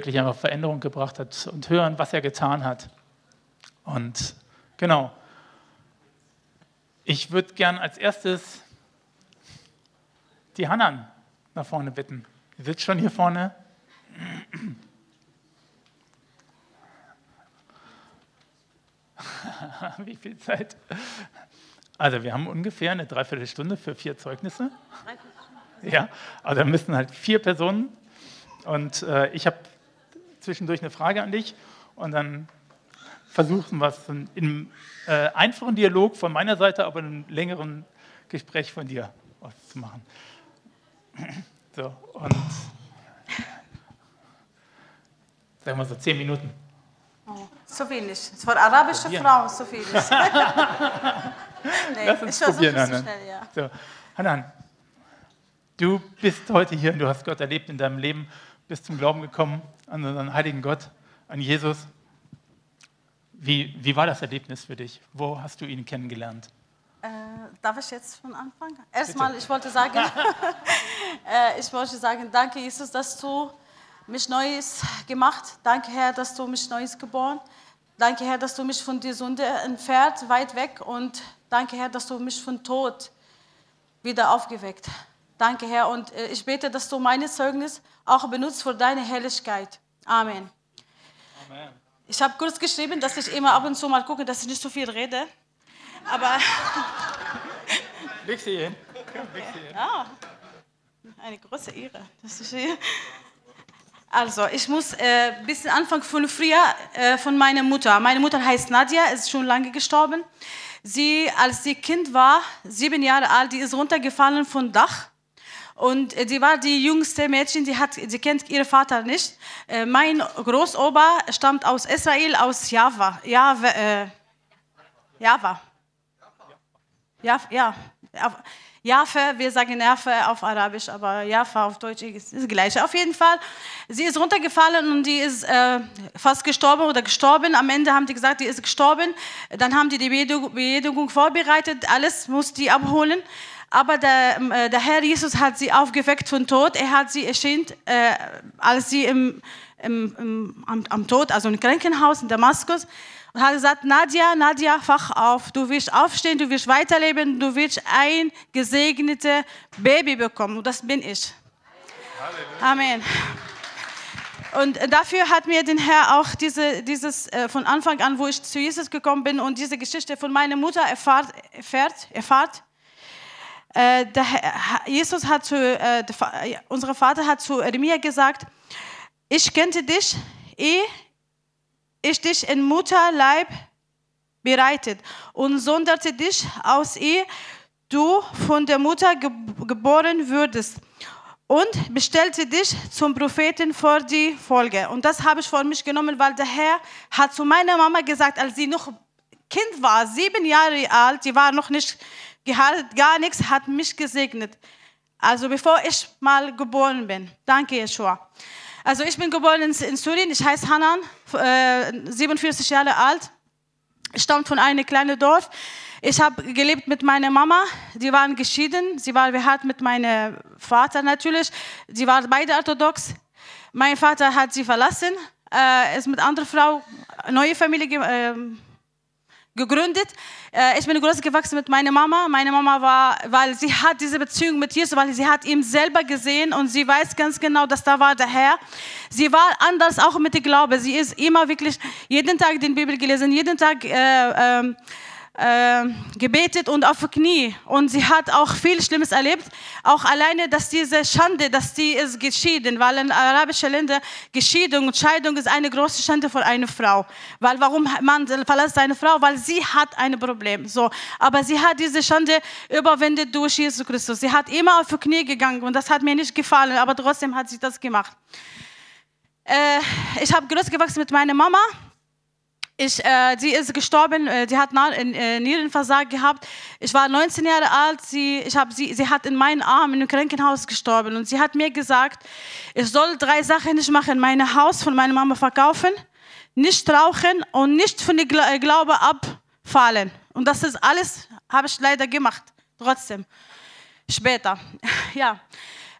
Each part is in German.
wirklich einfach Veränderung gebracht hat und hören, was er getan hat. Und genau, ich würde gern als erstes die Hannan nach vorne bitten. Sie sitzt schon hier vorne. Wie viel Zeit? Also wir haben ungefähr eine Dreiviertelstunde für vier Zeugnisse. Ja, also da müssen halt vier Personen. Und äh, ich habe zwischendurch eine Frage an dich und dann versuchen wir es in einem äh, einfachen Dialog von meiner Seite, aber in einem längeren Gespräch von dir auszumachen. So, und sagen wir so zehn Minuten. Oh, so wenig. Für arabische probieren. Frauen so viel. nee, Lass uns probieren, Hanan. So ja. so, Hanan, du bist heute hier und du hast Gott erlebt in deinem Leben, bist zum Glauben gekommen an unseren heiligen Gott, an Jesus. Wie, wie war das Erlebnis für dich? Wo hast du ihn kennengelernt? Äh, darf ich jetzt von Anfang? Erstmal, ich wollte sagen, äh, ich wollte sagen, danke Jesus, dass du mich Neues gemacht. Danke Herr, dass du mich Neues geboren. Danke Herr, dass du mich von der Sünde entfernt, weit weg. Und danke Herr, dass du mich von Tod wieder aufgeweckt. Danke Herr. Und äh, ich bete, dass du meine Zeugnis auch benutzt für deine Herrlichkeit. Amen. Amen. Ich habe kurz geschrieben, dass ich immer ab und zu mal gucke, dass ich nicht so viel rede. Aber. Leg sie hin. Ja, eine große Ehre. Das ist hier. Also, ich muss äh, ein bisschen anfangen von früher, äh, von meiner Mutter. Meine Mutter heißt Nadia, ist schon lange gestorben. Sie, als sie Kind war, sieben Jahre alt, die ist runtergefallen vom Dach. Und äh, die war die jüngste Mädchen, die, hat, die kennt ihren Vater nicht. Äh, mein Großopa stammt aus Israel, aus Java. Java, äh, Java. Ja, ja. Jaffa, wir sagen Jaffa auf Arabisch, aber Jaffa auf Deutsch ist das Gleiche. Auf jeden Fall, sie ist runtergefallen und die ist äh, fast gestorben oder gestorben. Am Ende haben die gesagt, die ist gestorben. Dann haben die die Beerdigung vorbereitet, alles muss die abholen. Aber der, äh, der Herr Jesus hat sie aufgeweckt von Tod. Er hat sie erschienen, äh, als sie im, im, im, am, am Tod, also im Krankenhaus in Damaskus und hat gesagt, Nadja, Nadja, wach auf. Du wirst aufstehen, du wirst weiterleben, du wirst ein gesegnetes Baby bekommen. Und das bin ich. Amen. Und dafür hat mir der Herr auch diese, dieses äh, von Anfang an, wo ich zu Jesus gekommen bin und diese Geschichte von meiner Mutter erfahrt, erfährt, erfahrt äh, der, Jesus hat zu, äh, der, unser Vater hat zu Eremia gesagt, ich kannte dich, ehe ich dich in Mutterleib bereitet und sonderte dich aus ihr, du von der Mutter geboren würdest und bestellte dich zum Propheten vor die Folge. Und das habe ich vor mich genommen, weil der Herr hat zu meiner Mama gesagt, als sie noch Kind war, sieben Jahre alt, die war noch nicht gar nichts, hat mich gesegnet. Also bevor ich mal geboren bin. Danke, Yeshua. Also ich bin geboren in, Syrien, ich heiße Hanan, äh, 47 Jahre alt, ich stamme von einem kleinen Dorf. Ich habe gelebt mit meiner Mama, die waren geschieden, sie war verheiratet mit meinem Vater natürlich, sie waren beide orthodox. Mein Vater hat sie verlassen, äh, ist mit anderer Frau, neue Familie äh, gegründet. Äh, ich bin groß gewachsen mit meiner Mama. Meine Mama war, weil sie hat diese Beziehung mit Jesus, weil sie hat ihn selber gesehen und sie weiß ganz genau, dass da war der Herr. Sie war anders auch mit dem Glaube. Sie ist immer wirklich jeden Tag die Bibel gelesen, jeden Tag äh, äh, äh, gebetet und auf Knie. Und sie hat auch viel Schlimmes erlebt. Auch alleine, dass diese Schande, dass sie ist geschieden, weil in arabischen Ländern Geschiedung und Scheidung ist eine große Schande für eine Frau. Weil warum man verlässt seine Frau? Weil sie hat ein Problem. So, aber sie hat diese Schande überwindet durch Jesus Christus. Sie hat immer auf Knie gegangen und das hat mir nicht gefallen, aber trotzdem hat sie das gemacht. Äh, ich habe groß gewachsen mit meiner Mama. Ich, äh, sie ist gestorben, äh, sie hat äh, Nierenversagen gehabt. Ich war 19 Jahre alt, sie, ich hab sie, sie hat in meinen Armen im Krankenhaus gestorben und sie hat mir gesagt, ich soll drei Sachen nicht machen, mein Haus von meiner Mama verkaufen, nicht rauchen und nicht von dem äh, Glaube abfallen. Und das ist alles, habe ich leider gemacht, trotzdem. Später, ja.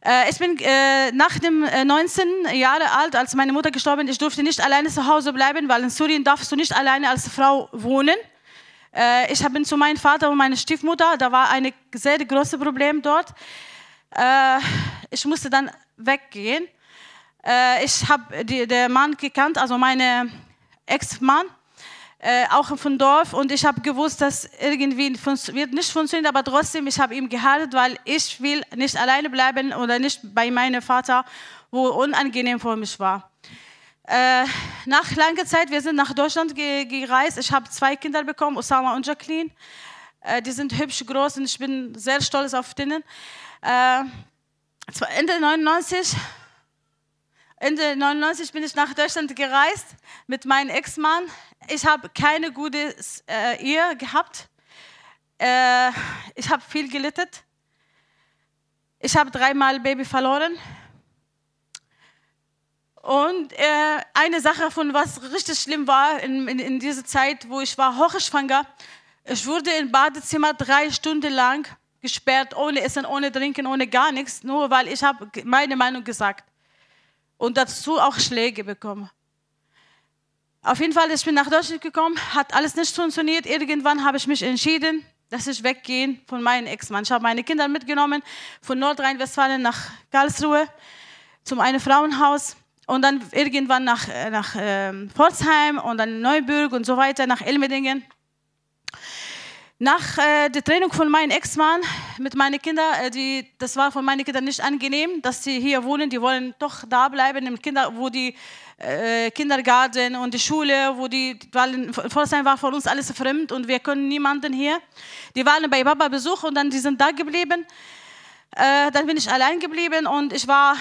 Äh, ich bin äh, nach dem äh, 19 Jahre alt, als meine Mutter gestorben ist, ich durfte nicht alleine zu Hause bleiben, weil in Syrien darfst du nicht alleine als Frau wohnen. Äh, ich bin zu meinem Vater und meiner Stiefmutter, da war ein sehr großes Problem dort. Äh, ich musste dann weggehen. Äh, ich habe den Mann gekannt, also meinen Ex-Mann äh, auch vom Dorf und ich habe gewusst, dass irgendwie wird nicht funktionieren, aber trotzdem, ich habe ihm geheiratet, weil ich will nicht alleine bleiben oder nicht bei meinem Vater, wo unangenehm für mich war. Äh, nach langer Zeit, wir sind nach Deutschland ge gereist. Ich habe zwei Kinder bekommen, Osama und Jacqueline. Äh, die sind hübsch groß und ich bin sehr stolz auf denen. Äh, Ende 99 Ende 99 bin ich nach Deutschland gereist mit meinem Ex-Mann. Ich habe keine gute äh, Ehe gehabt. Äh, ich habe viel gelitten. Ich habe dreimal Baby verloren. Und äh, eine Sache, von was richtig schlimm war in, in, in dieser Zeit, wo ich war hochschwanger, ich wurde im Badezimmer drei Stunden lang gesperrt, ohne Essen, ohne Trinken, ohne gar nichts, nur weil ich habe meine Meinung gesagt und dazu auch Schläge bekommen. Auf jeden Fall, ich bin nach Deutschland gekommen, hat alles nicht funktioniert. Irgendwann habe ich mich entschieden, dass ich weggehe von meinem Ex-Mann. Ich habe meine Kinder mitgenommen von Nordrhein-Westfalen nach Karlsruhe zum einen Frauenhaus und dann irgendwann nach, nach äh, Pforzheim und dann Neuburg und so weiter, nach Elmedingen. Nach äh, der Trennung von meinem Ex-Mann mit meinen Kindern, äh, die, das war von meinen Kindern nicht angenehm, dass sie hier wohnen. Die wollen doch da bleiben, im Kinder, wo die äh, Kindergarten und die Schule, wo die, weil Pforzheim war für uns alles fremd und wir können niemanden hier. Die waren bei Papa Besuch und dann die sind da geblieben. Äh, dann bin ich allein geblieben und ich war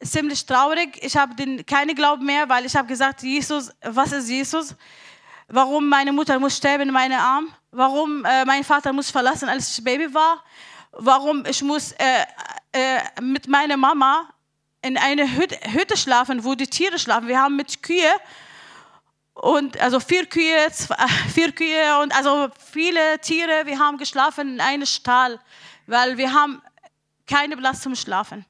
ziemlich traurig. Ich habe keine Glauben mehr, weil ich habe gesagt, Jesus, was ist Jesus? Warum meine Mutter muss sterben in meinen Armen? warum äh, mein Vater muss verlassen, als ich Baby war, warum ich muss äh, äh, mit meiner Mama in eine Hütte, Hütte schlafen, wo die Tiere schlafen. Wir haben mit Kühe und also vier Kühe, zwei, vier Kühe und also viele Tiere. Wir haben geschlafen in einem Stall, weil wir haben keine Platz zum Schlafen.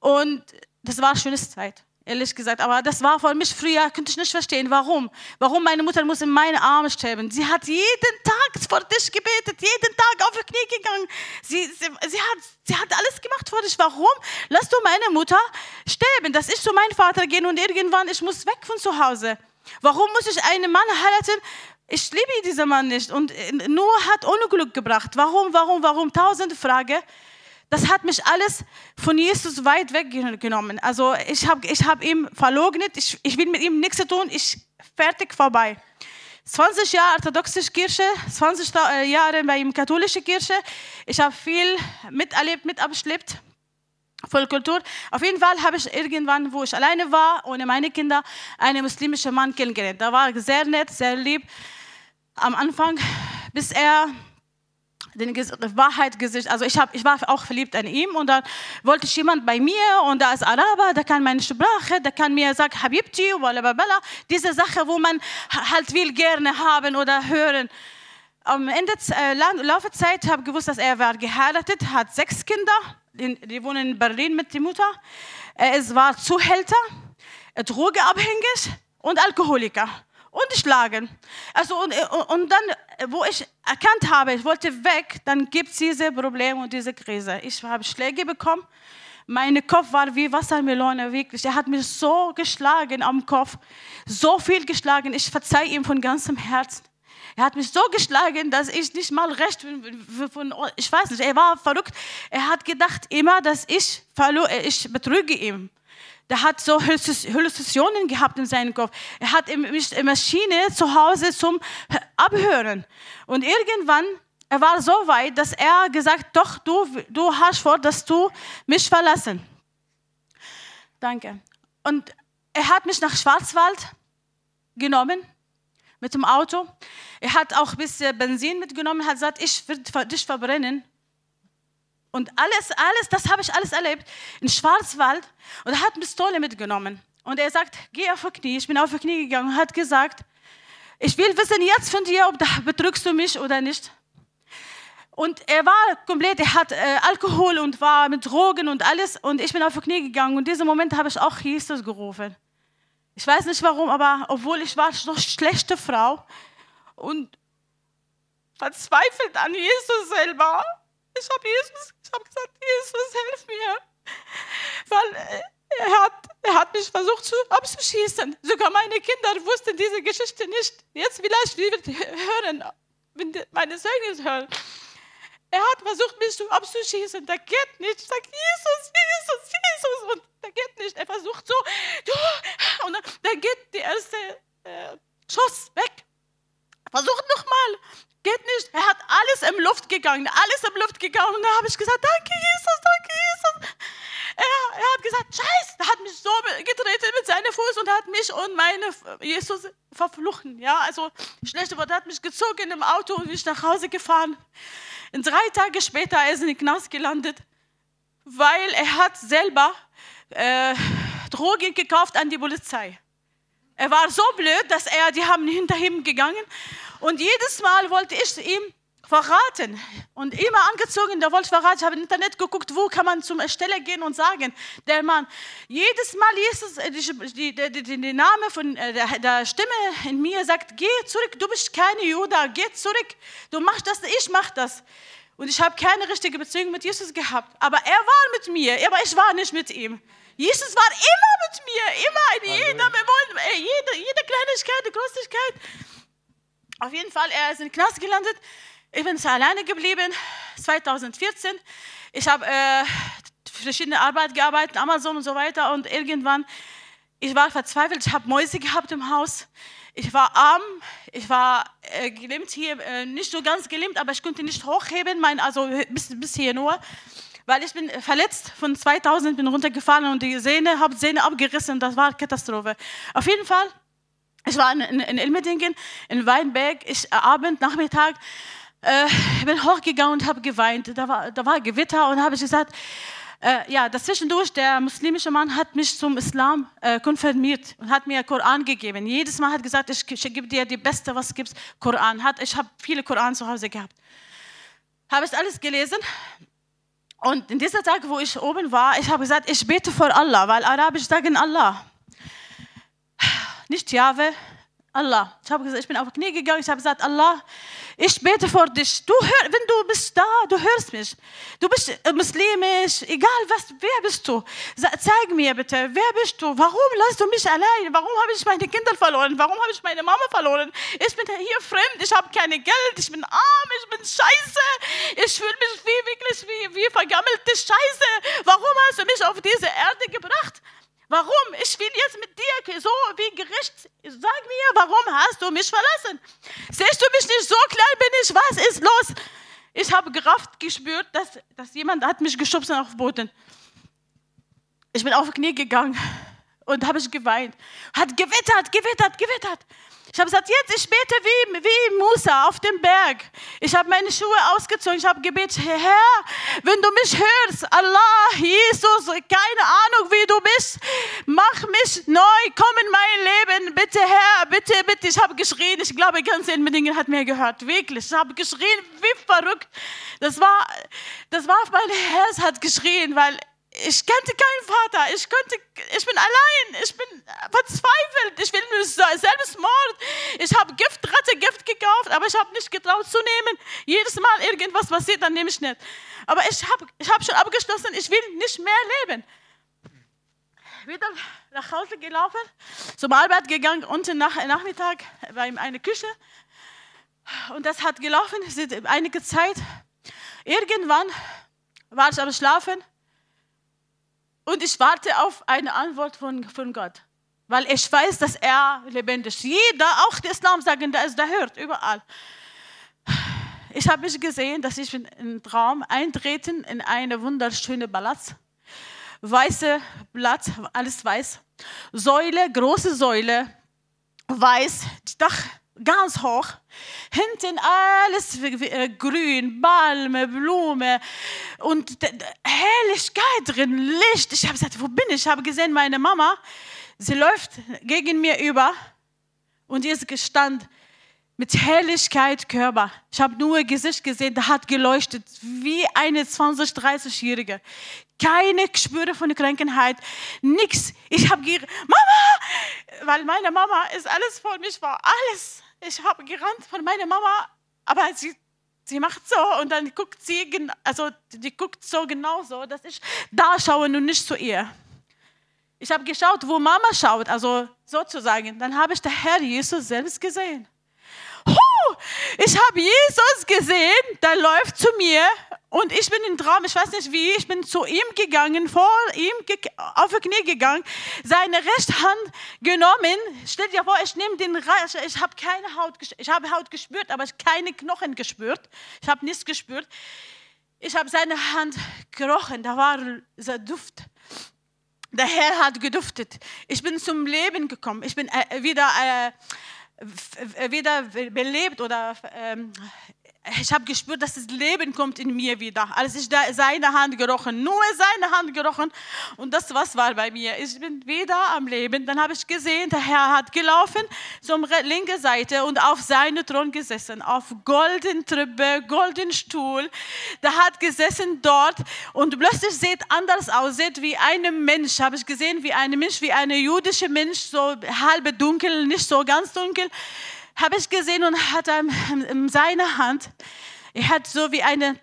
Und das war eine schöne Zeit ehrlich gesagt. Aber das war für mich früher, könnte ich nicht verstehen, warum. Warum meine Mutter muss in meine Arme sterben. Sie hat jeden Tag vor dich gebetet, jeden Tag auf die Knie gegangen. Sie, sie, sie, hat, sie hat alles gemacht vor dich. Warum? Lass du meine Mutter sterben, dass ich zu meinem Vater gehe und irgendwann, ich muss weg von zu Hause. Warum muss ich einen Mann heiraten? Ich liebe diesen Mann nicht und nur hat Unglück gebracht. Warum, warum, warum? Tausende Fragen. Das hat mich alles von Jesus weit weggenommen. Also ich habe ich hab ihm verleugnet, ich, ich will mit ihm nichts zu tun, ich fertig vorbei. 20 Jahre orthodoxe Kirche, 20 äh, Jahre bei der katholischen Kirche. Ich habe viel miterlebt, mitabschleppt. Voll Kultur. Auf jeden Fall habe ich irgendwann, wo ich alleine war, ohne meine Kinder, einen muslimischen Mann kennengelernt. Der war sehr nett, sehr lieb am Anfang, bis er den Wahrheit gesicht. Also ich, hab, ich war auch verliebt an ihm und dann wollte ich jemand bei mir und da ist Araber, der kann meine Sprache, der kann mir sagen Habibti, blablabla. Diese Sache, wo man halt will gerne haben oder hören. Am Ende äh, Laufzeit habe ich gewusst, dass er war geheiratet, hat sechs Kinder, die wohnen in Berlin mit der Mutter. Er war Zuhälter, drogeabhängig und Alkoholiker und schlagen. Also und, und dann, wo ich erkannt habe, ich wollte weg, dann gibt es diese Probleme und diese Krise. Ich habe Schläge bekommen. Mein Kopf war wie Wassermelone, wirklich. Er hat mich so geschlagen am Kopf, so viel geschlagen. Ich verzeihe ihm von ganzem Herzen. Er hat mich so geschlagen, dass ich nicht mal recht von, ich weiß nicht, er war verrückt. Er hat gedacht immer, dass ich, ich betrüge ihn. Der hat so Halluzinationen gehabt in seinem Kopf. Er hat eine Maschine zu Hause zum Abhören. Und irgendwann, er war so weit, dass er gesagt, doch, du, du hast vor, dass du mich verlassen. Danke. Und er hat mich nach Schwarzwald genommen mit dem Auto. Er hat auch ein bisschen Benzin mitgenommen, hat gesagt, ich werde dich verbrennen. Und alles, alles, das habe ich alles erlebt in Schwarzwald. Und er hat eine Pistole mitgenommen. Und er sagt, geh auf die Knie. Ich bin auf die Knie gegangen und hat gesagt, ich will wissen jetzt von dir, ob da betrügst du mich oder nicht. Und er war komplett, er hat äh, Alkohol und war mit Drogen und alles. Und ich bin auf die Knie gegangen. Und in diesem Moment habe ich auch Jesus gerufen. Ich weiß nicht warum, aber obwohl ich war so schlechte Frau und verzweifelt an Jesus selber. Ich habe Jesus, ich habe gesagt, Jesus, hilf mir. Weil äh, er hat, er hat mich versucht zu, abzuschießen. Sogar meine Kinder wussten diese Geschichte nicht. Jetzt vielleicht wir hören, wenn meine Zeugnis hören. Er hat versucht, mich abzuschießen. Der geht nicht. Ich sage, Jesus, Jesus, Jesus. Und der geht nicht. Er versucht so. Und dann geht der erste äh, Schuss weg. Versucht nochmal. Geht nicht. Er hat alles im Luft gegangen. Alles im Luft gegangen. Und da habe ich gesagt, danke Jesus, danke Jesus. Er, er hat gesagt, Scheiß, er hat mich so getreten mit seinem Fuß und hat mich und meine Jesus verfluchen. Ja, also schlechte Worte, hat mich gezogen im Auto und mich nach Hause gefahren. Und drei Tage später ist er in den Knast gelandet, weil er hat selber äh, Drogen gekauft an die Polizei. Er war so blöd, dass er, die haben hinter ihm gegangen und jedes Mal wollte ich ihm verraten und immer angezogen, der wollte verraten. Ich habe im Internet geguckt, wo kann man zum Stelle gehen und sagen, der Mann, jedes Mal Jesus, äh, die, die, die, die Name von äh, der, der, Stimme in mir sagt, geh zurück, du bist keine Juda, geh zurück, du machst das, ich mach das. Und ich habe keine richtige Beziehung mit Jesus gehabt, aber er war mit mir, aber ich war nicht mit ihm. Jesus war immer mit mir, immer in jeder, äh, jede, jede Kleinigkeit, Großigkeit. Auf jeden Fall, er ist in den Knast gelandet. Ich bin alleine geblieben, 2014. Ich habe äh, verschiedene Arbeit gearbeitet, Amazon und so weiter. Und irgendwann, ich war verzweifelt. Ich habe Mäuse gehabt im Haus. Ich war arm, ich war äh, gelähmt hier, äh, nicht so ganz gelähmt, aber ich konnte nicht hochheben, mein, also bis, bis hier nur, weil ich bin verletzt von 2000, bin runtergefallen und die Sehne, habe Sehne abgerissen, das war Katastrophe. Auf jeden Fall, ich war in, in, in Ilmedingen, in Weinberg, ich, äh, Abend, Nachmittag, äh, bin hochgegangen und habe geweint. Da war, da war Gewitter und habe gesagt, äh, ja, dazwischendurch, der muslimische Mann hat mich zum Islam äh, konfirmiert und hat mir Koran gegeben. Jedes Mal hat gesagt, ich, ich gebe dir die beste, was gibt, Koran. Hat, ich habe viele Koran zu Hause gehabt. Habe ich alles gelesen. Und in dieser Tag, wo ich oben war, ich habe gesagt, ich bete vor Allah, weil Arabisch sagen Allah. Nicht Jahwe, Allah. Ich habe gesagt, ich bin auf Knie gegangen, ich habe gesagt, Allah, ich bete vor dich. Du hör, wenn du bist da, du hörst mich. Du bist muslimisch, egal was, wer bist du? Zeig mir bitte, wer bist du? Warum lässt du mich allein? Warum habe ich meine Kinder verloren? Warum habe ich meine Mama verloren? Ich bin hier fremd, ich habe keine Geld, ich bin arm, ich bin scheiße. Ich fühle mich wie wirklich wie, wie vergammelte Scheiße. Warum hast du mich auf diese Erde gebracht? Warum? Ich will jetzt mit dir so wie Gericht. Sag mir, warum hast du mich verlassen? Siehst du mich nicht so klein bin ich? Was ist los? Ich habe Kraft gespürt, dass, dass jemand hat mich geschubst auf den Boden. Ich bin auf die Knie gegangen und habe ich geweint. Hat gewittert, gewittert, gewittert. Ich habe gesagt, jetzt ich bete wie, wie Musa auf dem Berg. Ich habe meine Schuhe ausgezogen. Ich habe gebetet, Herr, wenn du mich hörst, Allah, Jesus, keine Ahnung, wie du bist, mach mich neu, komm in mein Leben, bitte Herr, bitte, bitte. Ich habe geschrien. Ich glaube, ganz Enmendingen hat mir gehört, wirklich. Ich habe geschrien, wie verrückt. Das war, das war, mein Herz hat geschrien, weil ich kannte keinen Vater, ich, könnte, ich bin allein, ich bin verzweifelt, ich will mich selbst mord. Ich habe Gift, Rattegift gekauft, aber ich habe nicht getraut zu nehmen. Jedes Mal irgendwas passiert, dann nehme ich nicht. Aber ich habe ich hab schon abgeschlossen, ich will nicht mehr leben. Wieder nach Hause gelaufen, zum Arbeit gegangen, unten nach Nachmittag war in eine Küche. Und das hat gelaufen, einige Zeit. Irgendwann war ich am Schlafen und ich warte auf eine Antwort von, von Gott. Weil ich weiß, dass er lebendig ist. Jeder, auch der Islam sagen, der ist, der hört überall. Ich habe mich gesehen, dass ich in einen Traum eintreten in eine wunderschöne Palast. Weiße Blatt, alles weiß. Säule, große Säule, weiß, Dach ganz hoch. Hinten alles äh, grün, Balme, Blume und Helligkeit drin, Licht. Ich habe gesagt, wo bin ich? Ich habe gesehen, meine Mama, sie läuft gegen mir über und ihr ist gestanden, mit Helligkeit Körper. Ich habe nur Gesicht gesehen, der hat geleuchtet wie eine 20, 30-Jährige. Keine Gespüre von Krankheit, nichts. Ich habe Mama, weil meine Mama ist alles vor mich war, alles. Ich habe gerannt von meiner Mama, aber sie, sie macht so und dann guckt sie, also die guckt so genauso, dass ich da schaue und nicht zu ihr. Ich habe geschaut, wo Mama schaut, also sozusagen. Dann habe ich der Herr Jesus selbst gesehen ich habe Jesus gesehen, der läuft zu mir und ich bin im Traum, ich weiß nicht wie, ich bin zu ihm gegangen, vor ihm auf die Knie gegangen, seine rechte Hand genommen. Stell dir vor, ich nehme den, ich habe keine Haut, ich habe Haut gespürt, aber keine Knochen gespürt. Ich habe nichts gespürt. Ich habe seine Hand gerochen, da war dieser Duft. Der Herr hat geduftet. Ich bin zum Leben gekommen. Ich bin äh, wieder äh, wieder belebt oder ähm, ich habe gespürt, dass das Leben kommt in mir wieder. Als ich da seine Hand gerochen, nur seine Hand gerochen und das was war bei mir. Ich bin wieder am Leben. Dann habe ich gesehen, der Herr hat gelaufen zur linken Seite und auf seinem Thron gesessen, auf golden Treppe, golden Stuhl. Der hat gesessen dort und plötzlich sieht anders aus, sieht wie ein Mensch. Habe ich gesehen, wie ein Mensch, wie ein jüdischer Mensch, so halb dunkel, nicht so ganz dunkel habe ich gesehen und hat in seiner Hand, er hat so wie eine,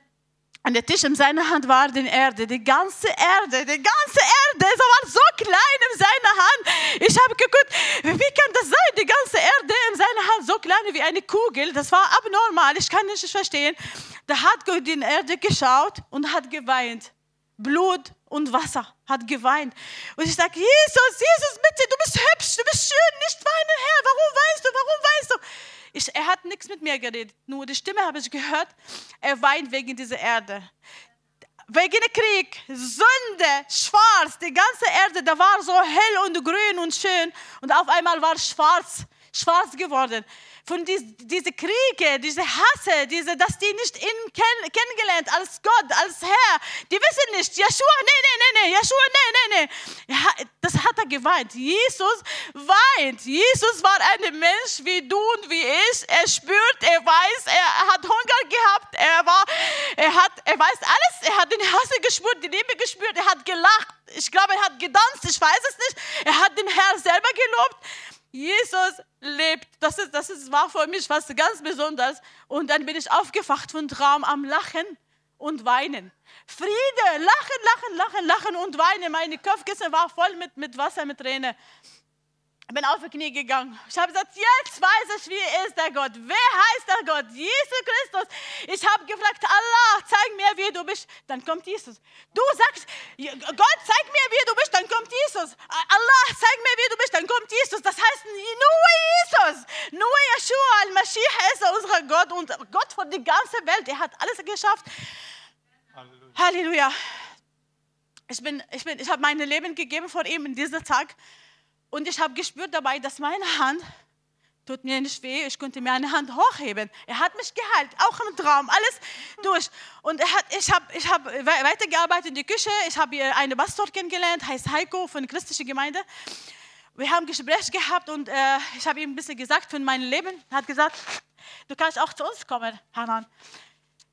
an der Tisch in seiner Hand war die Erde, die ganze Erde, die ganze Erde, es war so klein in seiner Hand. Ich habe geguckt, wie kann das sein, die ganze Erde in seiner Hand, so klein wie eine Kugel, das war abnormal, ich kann nicht verstehen. Da hat Gott in die Erde geschaut und hat geweint. Blut und Wasser, hat geweint. Und ich sage, Jesus, Jesus, bitte, du bist hübsch, du bist schön, nicht weinen, Herr, warum weinst du, warum weinst du? Ich, er hat nichts mit mir geredet, nur die Stimme habe ich gehört, er weint wegen dieser Erde. Wegen Krieg, Sünde, schwarz, die ganze Erde, da war so hell und grün und schön und auf einmal war schwarz, schwarz geworden von dies, diese Kriege, diese Hasse, diese, dass die nicht ihn kenn, kennengelernt als Gott, als Herr. Die wissen nicht, Joshua, nee, nee, nee, nee, Joshua, nee, nee, nee. Das hat er geweint. Jesus weint. Jesus war ein Mensch wie du und wie ich. Er spürt, er weiß, er hat Hunger gehabt, er war, er hat, er weiß alles. Er hat den Hasse gespürt, die Liebe gespürt, er hat gelacht. Ich glaube, er hat gedanzt, ich weiß es nicht. Er hat den Herrn selber gelobt. Jesus lebt. Das, ist, das ist, war für mich was ganz Besonderes. Und dann bin ich aufgewacht von Traum am Lachen und Weinen. Friede, lachen, lachen, lachen, lachen und weinen. Meine Kopfkissen war voll mit, mit Wasser, mit Tränen. Ich bin auf die Knie gegangen. Ich habe gesagt, jetzt weiß ich, wie ist der Gott. Wer heißt der Gott? Jesus Christus. Ich habe gefragt, Allah, zeig mir, wie du bist. Dann kommt Jesus. Du sagst, Gott, zeig mir, wie du bist. Dann kommt Jesus. Allah, zeig mir, wie du bist. Dann kommt Jesus. Das heißt, nur Jesus, nur Yeshua, Al-Mashiach ist unser Gott und Gott für die ganze Welt. Er hat alles geschafft. Halleluja. Halleluja. Ich, bin, ich, bin, ich habe mein Leben gegeben vor ihm in diesem Tag. Und ich habe gespürt dabei, dass meine Hand tut mir nicht weh, ich konnte mir eine Hand hochheben. Er hat mich geheilt, auch im Traum, alles durch. Und er hat, ich habe ich hab weitergearbeitet in der Küche, ich habe eine Pastor kennengelernt, heißt Heiko von der christlichen Gemeinde. Wir haben ein Gespräch gehabt und äh, ich habe ihm ein bisschen gesagt von meinem Leben. Er hat gesagt, du kannst auch zu uns kommen, Hanan.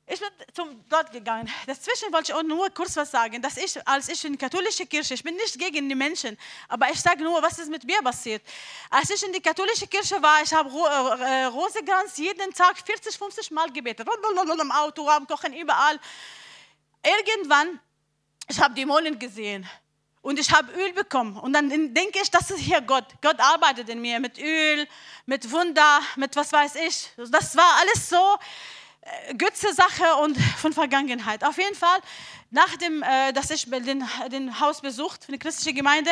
Ich bin zum Gott gegangen. Dazwischen wollte ich auch nur kurz was sagen, dass ich, als ich in die katholische Kirche, ich bin nicht gegen die Menschen, aber ich sage nur, was ist mit mir passiert. Als ich in die katholische Kirche war, ich habe äh, Rosenkranz jeden Tag 40, 50 Mal gebetet, im Auto, am Kochen, überall. Irgendwann, ich habe Dämonen gesehen und ich habe Öl bekommen. Und dann denke ich, das ist hier Gott. Gott arbeitet in mir mit Öl, mit Wunder, mit was weiß ich. Das war alles so äh, Götze-Sache und von Vergangenheit. Auf jeden Fall, nachdem, äh, dass ich den, den Haus besucht, von der christlichen Gemeinde,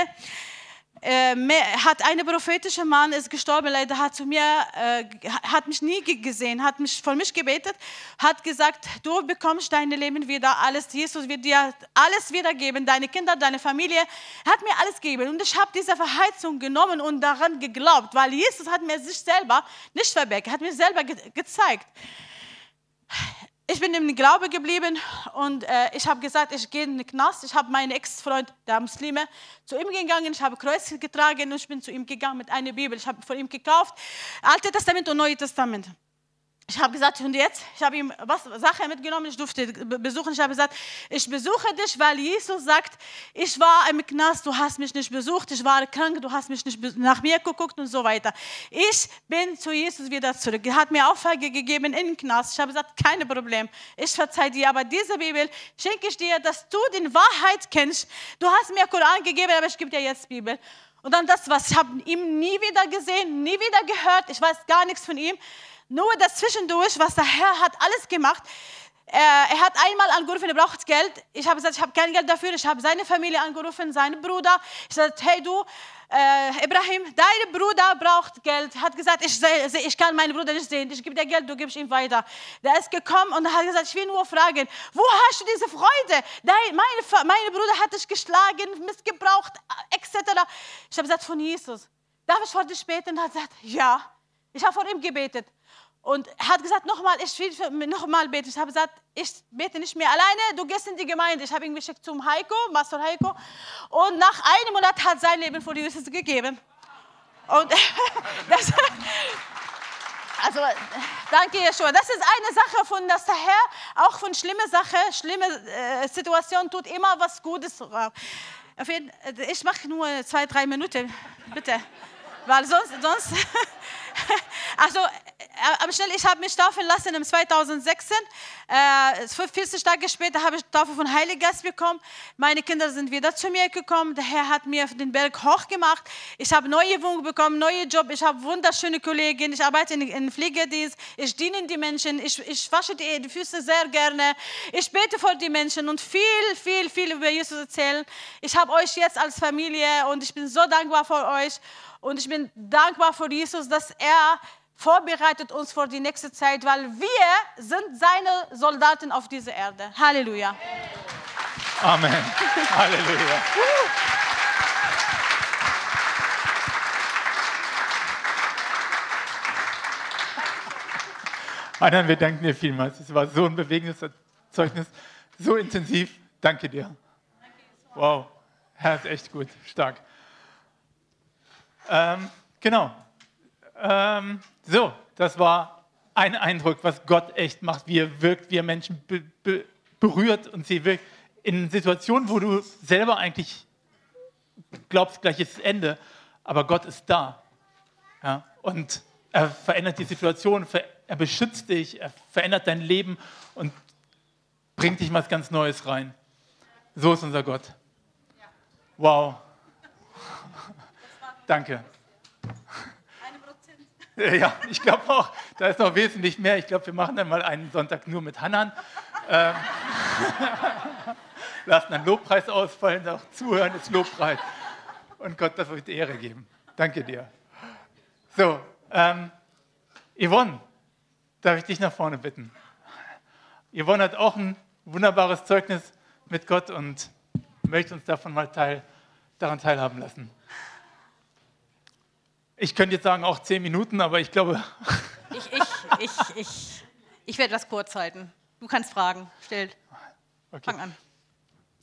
äh, hat ein prophetischer Mann ist gestorben, leider hat zu mir, äh, hat mich nie gesehen, hat mich von mich gebetet, hat gesagt, du bekommst dein Leben wieder, alles, Jesus wird dir alles wiedergeben, deine Kinder, deine Familie, hat mir alles gegeben und ich habe diese Verheißung genommen und daran geglaubt, weil Jesus hat mir sich selber nicht verbergt, hat mir selber ge gezeigt ich bin im Glaube geblieben und äh, ich habe gesagt, ich gehe in den Knast. Ich habe meinen Ex-Freund, der Muslime, zu ihm gegangen. Ich habe Kreuz getragen und ich bin zu ihm gegangen mit einer Bibel. Ich habe von ihm gekauft, Alte Testament und Neue Testament. Ich habe gesagt, und jetzt? Ich habe ihm was Sache mitgenommen, ich durfte besuchen. Ich habe gesagt, ich besuche dich, weil Jesus sagt, ich war im Knast, du hast mich nicht besucht, ich war krank, du hast mich nicht nach mir geguckt und so weiter. Ich bin zu Jesus wieder zurück. Er hat mir Auflage gegeben in den Knast. Ich habe gesagt, kein Problem, ich verzeihe dir, aber diese Bibel schenke ich dir, dass du die Wahrheit kennst. Du hast mir Koran gegeben, aber ich gebe dir jetzt Bibel. Und dann das, was ich habe ihn nie wieder gesehen, nie wieder gehört, ich weiß gar nichts von ihm. Nur das zwischendurch, was der Herr hat alles gemacht. Er, er hat einmal angerufen, er braucht Geld. Ich habe gesagt, ich habe kein Geld dafür. Ich habe seine Familie angerufen, seinen Bruder. Ich sagte, hey du, äh, Ibrahim, dein Bruder braucht Geld. Hat gesagt, ich, seh, ich kann meinen Bruder nicht sehen. Ich gebe dir Geld, du gibst ihm weiter. Der ist gekommen und hat gesagt, ich will nur fragen, wo hast du diese Freude? Dein, meine, meine Bruder hat dich geschlagen, missgebraucht, etc. Ich habe gesagt, von Jesus. Darf ich vor dir beten? Er hat gesagt, ja. Ich habe vor ihm gebetet. Und er hat gesagt, nochmal, ich will nochmal beten. Ich habe gesagt, ich bete nicht mehr alleine, du gehst in die Gemeinde. Ich habe ihn geschickt zum Heiko, Master Heiko. Und nach einem Monat hat sein Leben vor Jesus gegeben. Und das, also, danke Jeschua. Das ist eine Sache von, dass der Herr auch von schlimmen Sachen, schlimmen äh, Situationen tut immer was Gutes. Ich mache nur zwei, drei Minuten, bitte. Weil sonst, sonst also am äh, schnell, ich habe mich taufen lassen im 2016. Äh, 40 Tage später habe ich Taufe von Geist bekommen. Meine Kinder sind wieder zu mir gekommen. Der Herr hat mir den Berg hoch gemacht. Ich habe neue Wohnung bekommen, neue Job. Ich habe wunderschöne Kolleginnen. Ich arbeite in, in Pflegedienst. Ich diene die Menschen. Ich, ich wasche die, die Füße sehr gerne. Ich bete vor die Menschen und viel, viel, viel über Jesus erzählen. Ich habe euch jetzt als Familie und ich bin so dankbar für euch. Und ich bin dankbar für Jesus, dass er vorbereitet uns für die nächste Zeit, weil wir sind seine Soldaten auf dieser Erde. Halleluja. Amen. Halleluja. Adrian, wir danken dir vielmals. Es war so ein bewegendes Zeugnis, so intensiv. Danke dir. Wow, Herr ist echt gut, stark. Ähm, genau. Ähm, so, das war ein Eindruck, was Gott echt macht, wie er wirkt, wie er Menschen be be berührt und sie wirkt in Situationen, wo du selber eigentlich glaubst, gleich ist Ende, aber Gott ist da. Ja? Und er verändert die Situation, er beschützt dich, er verändert dein Leben und bringt dich was ganz Neues rein. So ist unser Gott. Wow. Danke. Ja, ich glaube auch, da ist noch wesentlich mehr. Ich glaube, wir machen dann mal einen Sonntag nur mit Hannan. Ähm, lassen einen Lobpreis ausfallen, auch zuhören ist Lobpreis. Und Gott das euch die Ehre geben. Danke dir. So, ähm, Yvonne, darf ich dich nach vorne bitten? Yvonne hat auch ein wunderbares Zeugnis mit Gott und möchte uns davon mal teil, daran teilhaben lassen. Ich könnte jetzt sagen auch zehn Minuten, aber ich glaube. Ich, ich, ich, ich, ich werde das kurz halten. Du kannst fragen. Stell. Okay. Fang an.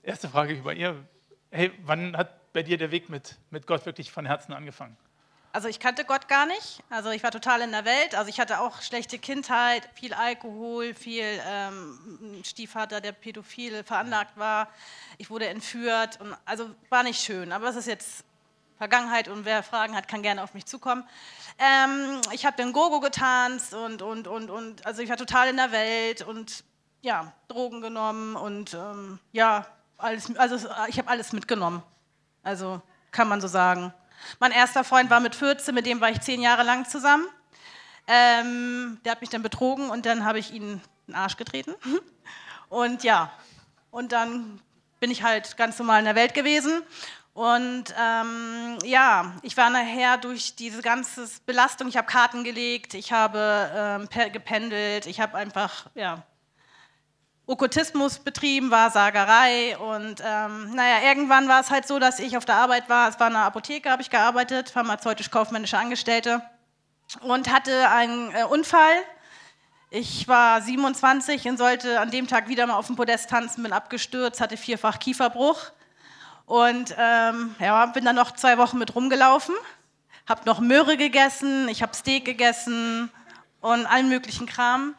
Erste Frage über ihr. Hey, wann hat bei dir der Weg mit, mit Gott wirklich von Herzen angefangen? Also ich kannte Gott gar nicht. Also ich war total in der Welt. Also ich hatte auch schlechte Kindheit, viel Alkohol, viel ähm, Stiefvater, der pädophil veranlagt war. Ich wurde entführt und also war nicht schön. Aber es ist jetzt Vergangenheit und wer Fragen hat, kann gerne auf mich zukommen. Ähm, ich habe den Gogo getanzt und, und, und, und, also ich war total in der Welt und ja, Drogen genommen und ähm, ja, alles, also ich habe alles mitgenommen. Also kann man so sagen. Mein erster Freund war mit 14, mit dem war ich zehn Jahre lang zusammen. Ähm, der hat mich dann betrogen und dann habe ich ihn den Arsch getreten. Und ja, und dann bin ich halt ganz normal in der Welt gewesen und ähm, ja, ich war nachher durch diese ganze Belastung, ich habe Karten gelegt, ich habe ähm, gependelt, ich habe einfach, ja, Okkultismus betrieben, Wahrsagerei und ähm, naja, irgendwann war es halt so, dass ich auf der Arbeit war, es war eine Apotheke, habe ich gearbeitet, pharmazeutisch-kaufmännische Angestellte und hatte einen äh, Unfall. Ich war 27 und sollte an dem Tag wieder mal auf dem Podest tanzen, bin abgestürzt, hatte vierfach Kieferbruch und ähm, ja, bin dann noch zwei Wochen mit rumgelaufen, habe noch Möhre gegessen, ich habe Steak gegessen und allen möglichen Kram.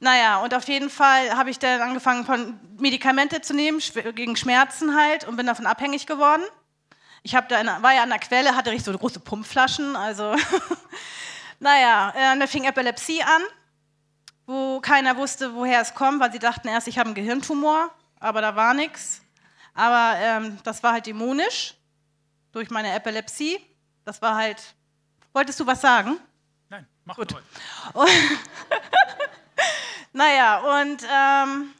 Naja, und auf jeden Fall habe ich dann angefangen, Medikamente zu nehmen, gegen Schmerzen halt, und bin davon abhängig geworden. Ich da eine, war ja an der Quelle, hatte richtig so große Pumpflaschen, also naja, äh, da fing Epilepsie an wo keiner wusste, woher es kommt, weil sie dachten erst, ich habe einen Gehirntumor, aber da war nichts. Aber ähm, das war halt dämonisch durch meine Epilepsie. Das war halt. Wolltest du was sagen? Nein, mach gut. Und, naja, und ähm,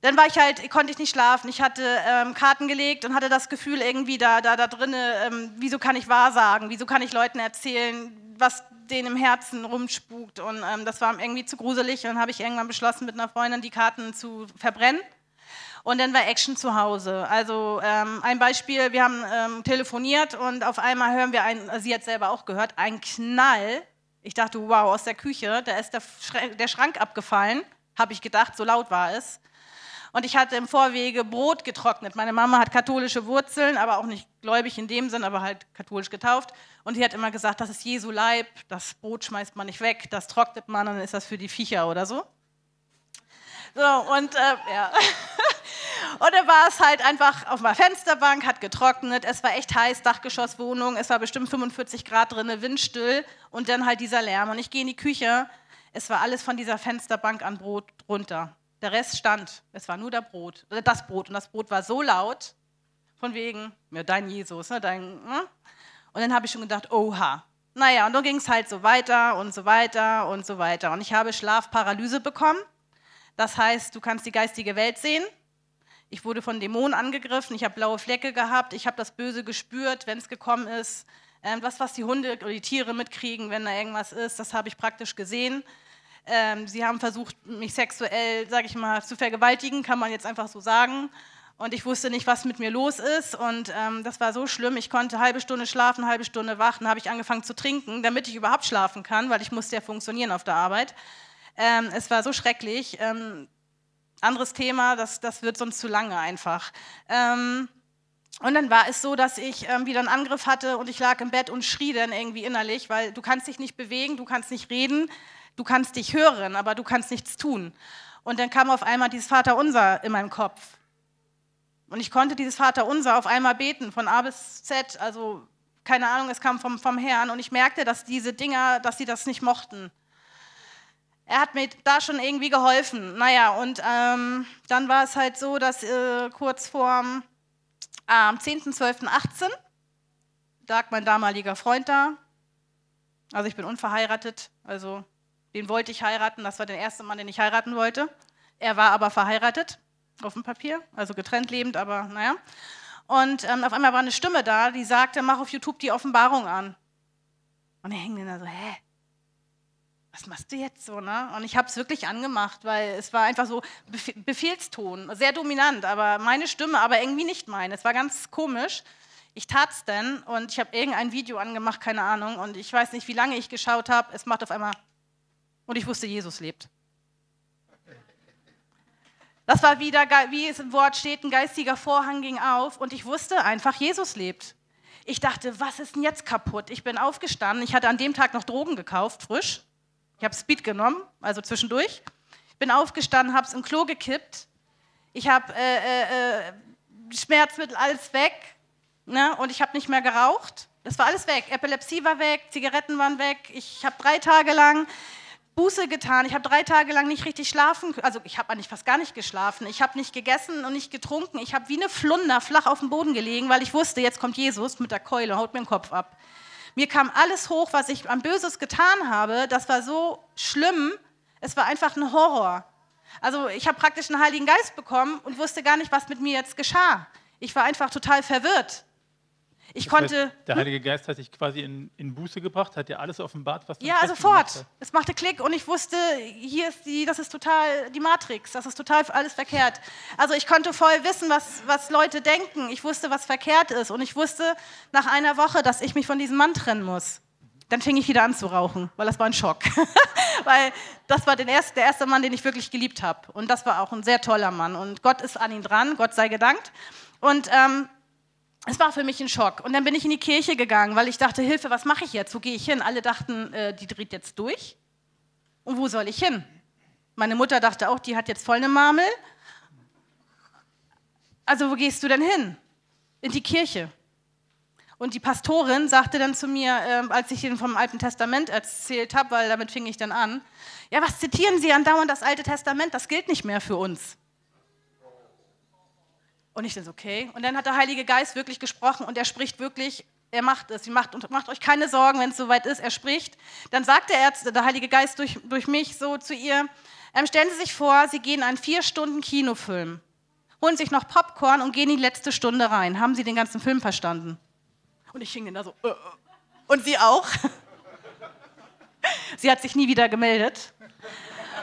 dann war ich halt, konnte ich nicht schlafen. Ich hatte ähm, Karten gelegt und hatte das Gefühl irgendwie da, da, da drinnen, ähm, wieso kann ich wahrsagen? Wieso kann ich Leuten erzählen, was denen im Herzen rumspukt. Und ähm, das war irgendwie zu gruselig. Und dann habe ich irgendwann beschlossen, mit einer Freundin die Karten zu verbrennen. Und dann war Action zu Hause. Also ähm, ein Beispiel, wir haben ähm, telefoniert und auf einmal hören wir ein, sie hat selber auch gehört, ein Knall. Ich dachte, wow, aus der Küche, da ist der, Schrank, der Schrank abgefallen, habe ich gedacht, so laut war es. Und ich hatte im Vorwege Brot getrocknet. Meine Mama hat katholische Wurzeln, aber auch nicht gläubig in dem Sinn, aber halt katholisch getauft. Und sie hat immer gesagt, das ist Jesu Leib, das Brot schmeißt man nicht weg, das trocknet man, dann ist das für die Viecher oder so. So, und äh, ja. Und dann war es halt einfach auf meiner Fensterbank, hat getrocknet, es war echt heiß, Dachgeschosswohnung, es war bestimmt 45 Grad drin, windstill und dann halt dieser Lärm. Und ich gehe in die Küche, es war alles von dieser Fensterbank an Brot runter. Der Rest stand. Es war nur der Brot, äh, das Brot. Und das Brot war so laut, von wegen, ja, dein Jesus, ne, dein. Ne? Und dann habe ich schon gedacht, oha. Naja, und dann ging es halt so weiter und so weiter und so weiter. Und ich habe Schlafparalyse bekommen. Das heißt, du kannst die geistige Welt sehen. Ich wurde von Dämonen angegriffen, ich habe blaue Flecke gehabt, ich habe das Böse gespürt, wenn es gekommen ist. Ähm, das, was die Hunde oder die Tiere mitkriegen, wenn da irgendwas ist, das habe ich praktisch gesehen. Ähm, sie haben versucht, mich sexuell, sage ich mal, zu vergewaltigen, kann man jetzt einfach so sagen. Und ich wusste nicht, was mit mir los ist. Und ähm, das war so schlimm. Ich konnte halbe Stunde schlafen, halbe Stunde wachen. habe ich angefangen zu trinken, damit ich überhaupt schlafen kann, weil ich musste ja funktionieren auf der Arbeit. Ähm, es war so schrecklich. Ähm, anderes Thema, das, das wird sonst zu lange einfach. Ähm, und dann war es so, dass ich ähm, wieder einen Angriff hatte und ich lag im Bett und schrie dann irgendwie innerlich, weil du kannst dich nicht bewegen, du kannst nicht reden, Du kannst dich hören, aber du kannst nichts tun. Und dann kam auf einmal dieses Vaterunser in meinem Kopf. Und ich konnte dieses Vaterunser auf einmal beten, von A bis Z, also keine Ahnung, es kam vom, vom Herrn. Und ich merkte, dass diese Dinger, dass sie das nicht mochten. Er hat mir da schon irgendwie geholfen. Naja, und ähm, dann war es halt so, dass äh, kurz vor äh, 10.12.18 lag mein damaliger Freund da. Also ich bin unverheiratet, also den wollte ich heiraten, das war der erste Mann, den ich heiraten wollte. Er war aber verheiratet, auf dem Papier, also getrennt lebend, aber naja. Und ähm, auf einmal war eine Stimme da, die sagte, mach auf YouTube die Offenbarung an. Und er hing da so, hä? Was machst du jetzt so, ne? Und ich habe es wirklich angemacht, weil es war einfach so Befehlston, sehr dominant, aber meine Stimme, aber irgendwie nicht meine. Es war ganz komisch. Ich tat es dann und ich habe irgendein Video angemacht, keine Ahnung, und ich weiß nicht, wie lange ich geschaut habe. Es macht auf einmal und ich wusste, Jesus lebt. Das war wieder, wie es im Wort steht, ein geistiger Vorhang ging auf und ich wusste einfach, Jesus lebt. Ich dachte, was ist denn jetzt kaputt? Ich bin aufgestanden, ich hatte an dem Tag noch Drogen gekauft, frisch. Ich habe Speed genommen, also zwischendurch. Ich bin aufgestanden, habe es im Klo gekippt. Ich habe äh, äh, äh, Schmerzmittel, alles weg. Ne? Und ich habe nicht mehr geraucht. Das war alles weg. Epilepsie war weg, Zigaretten waren weg. Ich habe drei Tage lang Buße getan. Ich habe drei Tage lang nicht richtig schlafen, also ich habe eigentlich fast gar nicht geschlafen. Ich habe nicht gegessen und nicht getrunken. Ich habe wie eine Flunder flach auf dem Boden gelegen, weil ich wusste, jetzt kommt Jesus mit der Keule und haut mir den Kopf ab. Mir kam alles hoch, was ich am Böses getan habe. Das war so schlimm. Es war einfach ein Horror. Also ich habe praktisch einen Heiligen Geist bekommen und wusste gar nicht, was mit mir jetzt geschah. Ich war einfach total verwirrt. Ich das konnte. Heißt, der Heilige Geist hat dich quasi in, in Buße gebracht, hat dir alles offenbart, was du Ja, sofort. Es machte Klick und ich wusste, hier ist die, das ist total die Matrix, das ist total alles verkehrt. Also ich konnte voll wissen, was, was Leute denken. Ich wusste, was verkehrt ist und ich wusste nach einer Woche, dass ich mich von diesem Mann trennen muss. Dann fing ich wieder an zu rauchen, weil das war ein Schock. weil das war ersten, der erste Mann, den ich wirklich geliebt habe. Und das war auch ein sehr toller Mann. Und Gott ist an ihn dran, Gott sei gedankt. Und ähm, es war für mich ein Schock. Und dann bin ich in die Kirche gegangen, weil ich dachte, Hilfe, was mache ich jetzt? Wo gehe ich hin? Alle dachten, äh, die dreht jetzt durch. Und wo soll ich hin? Meine Mutter dachte auch, die hat jetzt voll eine Marmel. Also wo gehst du denn hin? In die Kirche. Und die Pastorin sagte dann zu mir, äh, als ich ihnen vom Alten Testament erzählt habe, weil damit fing ich dann an, ja, was zitieren Sie andauernd das Alte Testament? Das gilt nicht mehr für uns. Und ich dann so, okay. Und dann hat der Heilige Geist wirklich gesprochen und er spricht wirklich, er macht es. Macht, macht euch keine Sorgen, wenn es soweit ist, er spricht. Dann sagt der, Ärzte, der Heilige Geist durch, durch mich so zu ihr, ähm, stellen Sie sich vor, Sie gehen einen vier Stunden Kinofilm, holen sich noch Popcorn und gehen in die letzte Stunde rein. Haben Sie den ganzen Film verstanden? Und ich hing da so, äh, äh. und sie auch. sie hat sich nie wieder gemeldet.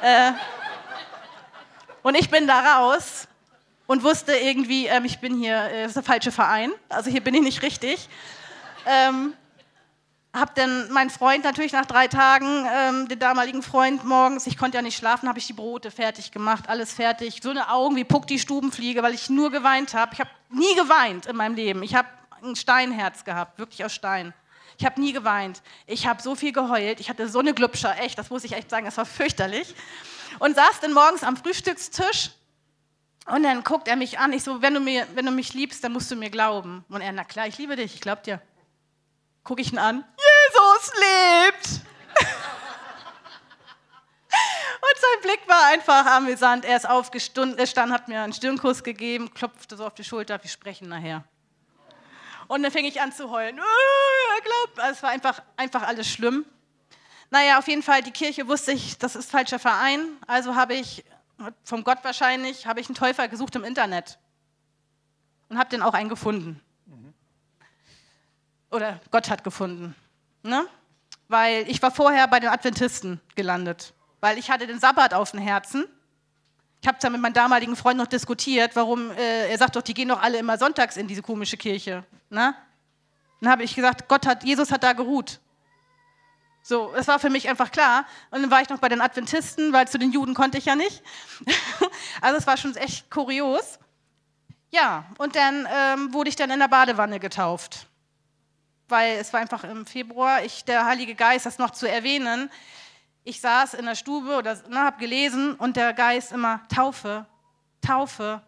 Äh, und ich bin da raus und wusste irgendwie, ähm, ich bin hier, äh, das ist der falsche Verein, also hier bin ich nicht richtig. Ähm, hab dann meinen Freund natürlich nach drei Tagen, ähm, den damaligen Freund morgens, ich konnte ja nicht schlafen, habe ich die Brote fertig gemacht, alles fertig. So eine Augen wie Puck die Stubenfliege, weil ich nur geweint habe. Ich habe nie geweint in meinem Leben. Ich habe ein Steinherz gehabt, wirklich aus Stein. Ich habe nie geweint. Ich habe so viel geheult. Ich hatte so eine Glubscher, echt, das muss ich echt sagen, das war fürchterlich. Und saß dann morgens am Frühstückstisch und dann guckt er mich an. Ich so, wenn du, mir, wenn du mich liebst, dann musst du mir glauben. Und er, na klar, ich liebe dich, ich glaub dir. Guck ich ihn an. Jesus lebt! Und sein Blick war einfach amüsant. Er ist aufgestanden, hat mir einen Stirnkuss gegeben, klopfte so auf die Schulter, wir sprechen nachher. Und dann fing ich an zu heulen. Er glaubt, es war einfach, einfach alles schlimm. Naja, auf jeden Fall, die Kirche wusste ich, das ist falscher Verein. Also habe ich, vom Gott wahrscheinlich, habe ich einen Täufer gesucht im Internet. Und habe den auch einen gefunden. Mhm. Oder Gott hat gefunden. Ne? Weil ich war vorher bei den Adventisten gelandet. Weil ich hatte den Sabbat auf dem Herzen ich habe da mit meinem damaligen Freund noch diskutiert, warum, äh, er sagt doch, die gehen doch alle immer sonntags in diese komische Kirche. Ne? Dann habe ich gesagt, Gott hat, Jesus hat da geruht. So, es war für mich einfach klar. Und dann war ich noch bei den Adventisten, weil zu den Juden konnte ich ja nicht. also es war schon echt kurios. Ja, und dann ähm, wurde ich dann in der Badewanne getauft. Weil es war einfach im Februar, ich, der Heilige Geist, das noch zu erwähnen, ich saß in der Stube oder ne, habe gelesen und der Geist immer Taufe, Taufe.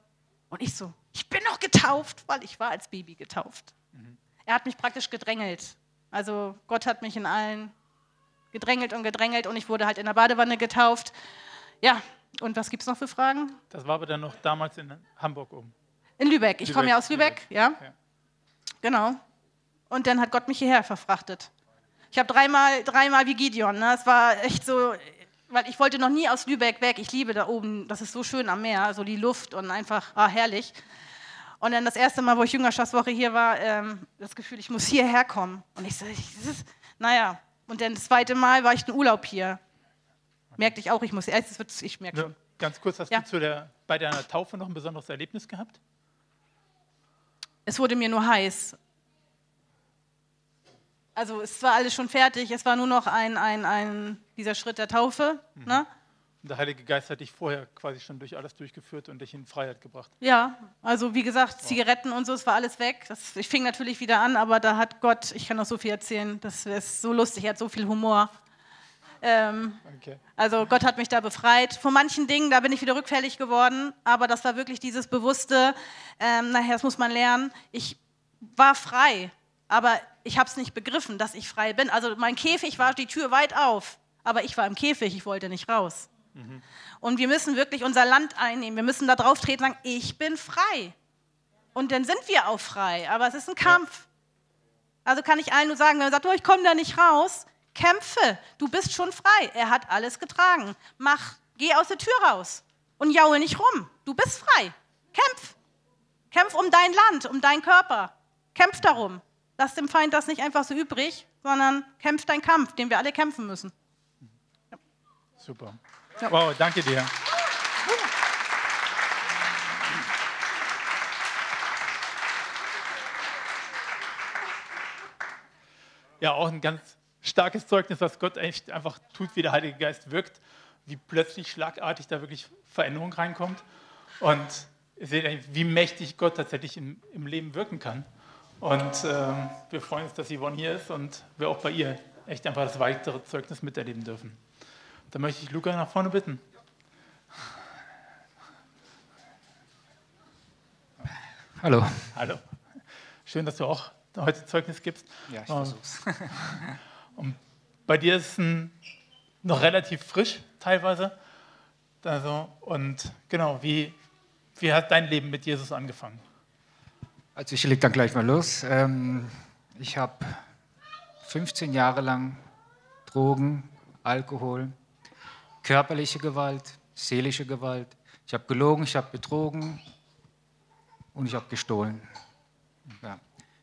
Und ich so, ich bin noch getauft, weil ich war als Baby getauft. Mhm. Er hat mich praktisch gedrängelt. Also Gott hat mich in allen gedrängelt und gedrängelt und ich wurde halt in der Badewanne getauft. Ja, und was gibt es noch für Fragen? Das war aber dann noch damals in Hamburg oben. In Lübeck. Ich komme ja aus Lübeck, Lübeck. Ja? ja. Genau. Und dann hat Gott mich hierher verfrachtet. Ich habe dreimal, dreimal wie Gideon. Ne? Es war echt so, weil ich wollte noch nie aus Lübeck weg. Ich liebe da oben, das ist so schön am Meer, so die Luft und einfach ah, herrlich. Und dann das erste Mal, wo ich Jüngerschaftswoche hier war, ähm, das Gefühl, ich muss hierher kommen. Und ich so, das ist, naja. Und dann das zweite Mal war ich in Urlaub hier. Merkte ich auch, ich muss, erstes ich merke schon. Ganz kurz, hast ja. du der, bei deiner Taufe noch ein besonderes Erlebnis gehabt? Es wurde mir nur heiß also es war alles schon fertig, es war nur noch ein, ein, ein dieser Schritt der Taufe. Mhm. Ne? Der Heilige Geist hat dich vorher quasi schon durch alles durchgeführt und dich in Freiheit gebracht. Ja, also wie gesagt. Zigaretten und so, es war alles weg. Das, ich fing natürlich wieder an, aber da hat Gott, ich kann noch so viel erzählen, das ist so lustig, er hat so viel Humor. Ähm, okay. Also Gott hat mich da befreit. Von manchen Dingen, da bin ich wieder rückfällig geworden, aber das war wirklich dieses bewusste, ähm, nachher, das muss man lernen. Ich war frei, aber ich habe es nicht begriffen, dass ich frei bin. Also mein Käfig war die Tür weit auf, aber ich war im Käfig, ich wollte nicht raus. Mhm. Und wir müssen wirklich unser Land einnehmen. Wir müssen da drauf treten und sagen, ich bin frei. Und dann sind wir auch frei. Aber es ist ein Kampf. Also kann ich allen nur sagen, wenn man sagt, oh, ich komme da nicht raus, kämpfe. Du bist schon frei. Er hat alles getragen. Mach, geh aus der Tür raus und jaule nicht rum. Du bist frei. Kämpf. Kämpf um dein Land, um deinen Körper. Kämpf darum. Lass dem Feind das nicht einfach so übrig, sondern kämpf deinen Kampf, den wir alle kämpfen müssen. Ja. Super. Wow, danke dir. Ja, auch ein ganz starkes Zeugnis, was Gott echt einfach tut, wie der Heilige Geist wirkt, wie plötzlich schlagartig da wirklich Veränderung reinkommt. Und ihr seht, wie mächtig Gott tatsächlich im, im Leben wirken kann. Und ähm, wir freuen uns, dass Yvonne hier ist und wir auch bei ihr echt einfach das weitere Zeugnis miterleben dürfen. Da möchte ich Luca nach vorne bitten. Hallo. Hallo. Schön, dass du auch heute Zeugnis gibst. Ja, ich ähm, versuch's. Und bei dir ist es noch relativ frisch teilweise. Also, und genau, wie, wie hat dein Leben mit Jesus angefangen? Also ich leg dann gleich mal los. Ähm, ich habe 15 Jahre lang Drogen, Alkohol, körperliche Gewalt, seelische Gewalt. Ich habe gelogen, ich habe betrogen und ich habe gestohlen. Ja.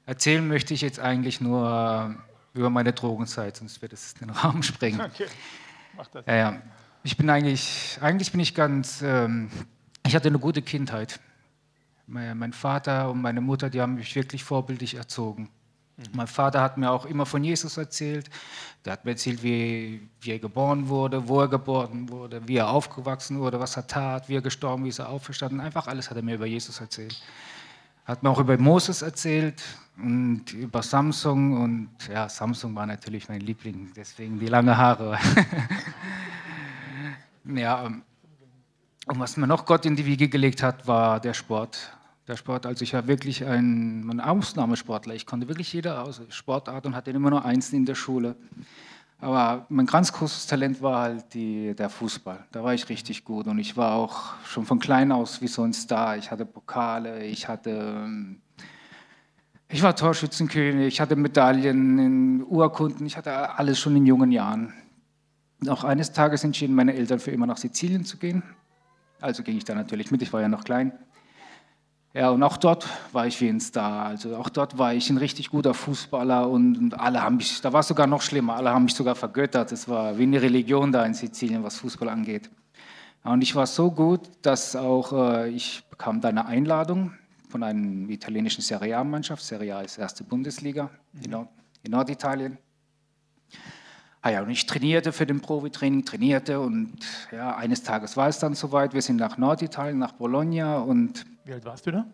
Erzählen möchte ich jetzt eigentlich nur über meine Drogenzeit, sonst wird es den Rahmen sprengen. Okay, mach das. Ja, ja. Ich bin eigentlich, eigentlich bin ich ganz, ähm, ich hatte eine gute Kindheit. Mein, mein Vater und meine Mutter, die haben mich wirklich vorbildlich erzogen. Mein Vater hat mir auch immer von Jesus erzählt. Der hat mir erzählt, wie, wie er geboren wurde, wo er geboren wurde, wie er aufgewachsen wurde, was er tat, wie er gestorben, wie er auferstanden. Einfach alles hat er mir über Jesus erzählt. Er hat mir auch über Moses erzählt und über Samsung. Und ja, Samsung war natürlich mein Liebling, deswegen die lange Haare. ja, und was mir noch Gott in die Wiege gelegt hat, war der Sport der Sport. Also ich war wirklich ein, ein Ausnahmesportler. Ich konnte wirklich jede Sportart und hatte immer nur Einsen in der Schule. Aber mein ganz großes Talent war halt die, der Fußball. Da war ich richtig gut und ich war auch schon von klein aus wie so ein Star. Ich hatte Pokale, ich hatte, ich war Torschützenkönig, ich hatte Medaillen, in Urkunden, ich hatte alles schon in jungen Jahren. Auch eines Tages entschieden meine Eltern für immer nach Sizilien zu gehen. Also ging ich da natürlich mit, ich war ja noch klein. Ja, und auch dort war ich wie ein Star. Also auch dort war ich ein richtig guter Fußballer und, und alle haben mich, da war es sogar noch schlimmer, alle haben mich sogar vergöttert. Es war wie eine Religion da in Sizilien, was Fußball angeht. Und ich war so gut, dass auch äh, ich bekam da eine Einladung von einer italienischen Serie A-Mannschaft. Serie A ist erste Bundesliga mhm. in, Nord in Norditalien. Ah ja, und ich trainierte für den Profi-Training, trainierte und ja, eines Tages war es dann soweit. Wir sind nach Norditalien, nach Bologna und wie alt warst du da?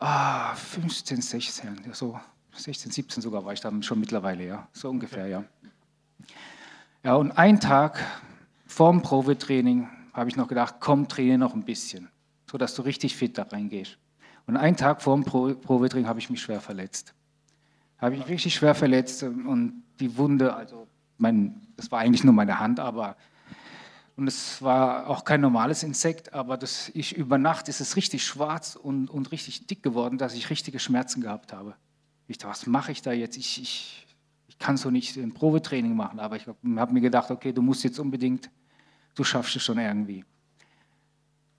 Ah, 15, 16, ja, so 16, 17 sogar war ich dann schon mittlerweile, ja, so ungefähr, ja. Ja, und einen Tag vorm Probetraining habe ich noch gedacht, komm, trainiere noch ein bisschen, sodass du richtig fit da reingehst. Und einen Tag vorm Probetraining habe ich mich schwer verletzt. Habe ich richtig schwer verletzt und die Wunde, also mein, das war eigentlich nur meine Hand, aber und es war auch kein normales Insekt, aber das, ich, über Nacht ist es richtig schwarz und, und richtig dick geworden, dass ich richtige Schmerzen gehabt habe. Ich dachte, was mache ich da jetzt? Ich, ich, ich kann so nicht ein Probetraining machen, aber ich habe mir gedacht, okay, du musst jetzt unbedingt, du schaffst es schon irgendwie.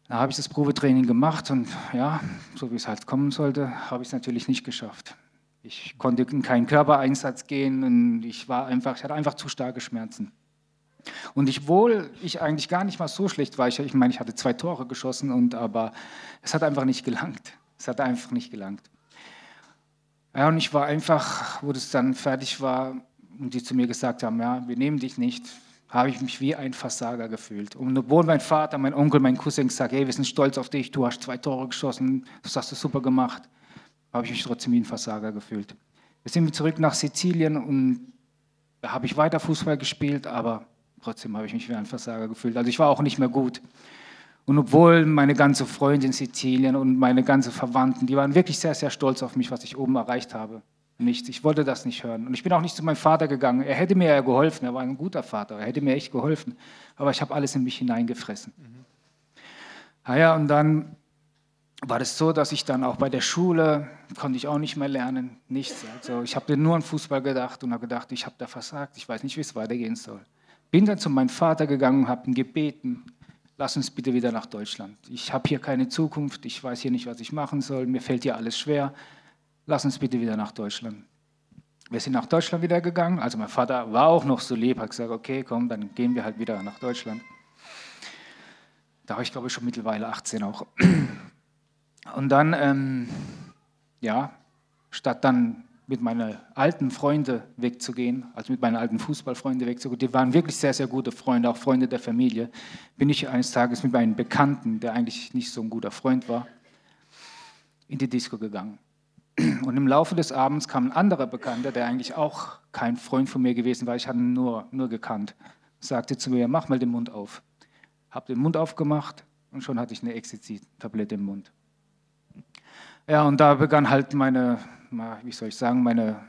Da habe ich das Probetraining gemacht und ja, so wie es halt kommen sollte, habe ich es natürlich nicht geschafft. Ich konnte in keinen Körpereinsatz gehen und ich war einfach, ich hatte einfach zu starke Schmerzen. Und ich wohl, ich eigentlich gar nicht mal so schlecht war. Ich, ich meine, ich hatte zwei Tore geschossen, und, aber es hat einfach nicht gelangt. Es hat einfach nicht gelangt. Ja, und ich war einfach, wo das dann fertig war und die zu mir gesagt haben, ja, wir nehmen dich nicht, habe ich mich wie ein Versager gefühlt. Und obwohl mein Vater, mein Onkel, mein Cousin gesagt hey, wir sind stolz auf dich, du hast zwei Tore geschossen, das hast du super gemacht, habe ich mich trotzdem wie ein Versager gefühlt. Wir sind zurück nach Sizilien und da habe ich weiter Fußball gespielt, aber Trotzdem habe ich mich wie ein Versager gefühlt. Also ich war auch nicht mehr gut. Und obwohl meine ganze Freundin in Sizilien und meine ganze Verwandten, die waren wirklich sehr, sehr stolz auf mich, was ich oben erreicht habe. Nichts. Ich wollte das nicht hören. Und ich bin auch nicht zu meinem Vater gegangen. Er hätte mir ja geholfen. Er war ein guter Vater. Er hätte mir echt geholfen. Aber ich habe alles in mich hineingefressen. Mhm. Naja, und dann war das so, dass ich dann auch bei der Schule konnte ich auch nicht mehr lernen, nichts. Also ich habe nur an Fußball gedacht und habe gedacht, ich habe da versagt, ich weiß nicht, wie es weitergehen soll. Bin dann zu meinem Vater gegangen und habe ihn gebeten, lass uns bitte wieder nach Deutschland. Ich habe hier keine Zukunft, ich weiß hier nicht, was ich machen soll, mir fällt hier alles schwer. Lass uns bitte wieder nach Deutschland. Wir sind nach Deutschland wieder gegangen. Also mein Vater war auch noch so lieb, hat gesagt, okay, komm, dann gehen wir halt wieder nach Deutschland. Da war ich, glaube ich, schon mittlerweile 18 auch. Und dann, ähm, ja, statt dann mit meinen alten Freunden wegzugehen, also mit meinen alten Fußballfreunden wegzugehen. Die waren wirklich sehr, sehr gute Freunde, auch Freunde der Familie. Bin ich eines Tages mit meinem Bekannten, der eigentlich nicht so ein guter Freund war, in die Disco gegangen. Und im Laufe des Abends kam ein anderer Bekannter, der eigentlich auch kein Freund von mir gewesen war, ich hatte ihn nur, nur gekannt, sagte zu mir, mach mal den Mund auf. Hab den Mund aufgemacht und schon hatte ich eine Ecstasy-Tablette im Mund. Ja, und da begann halt meine, wie soll ich sagen, meine,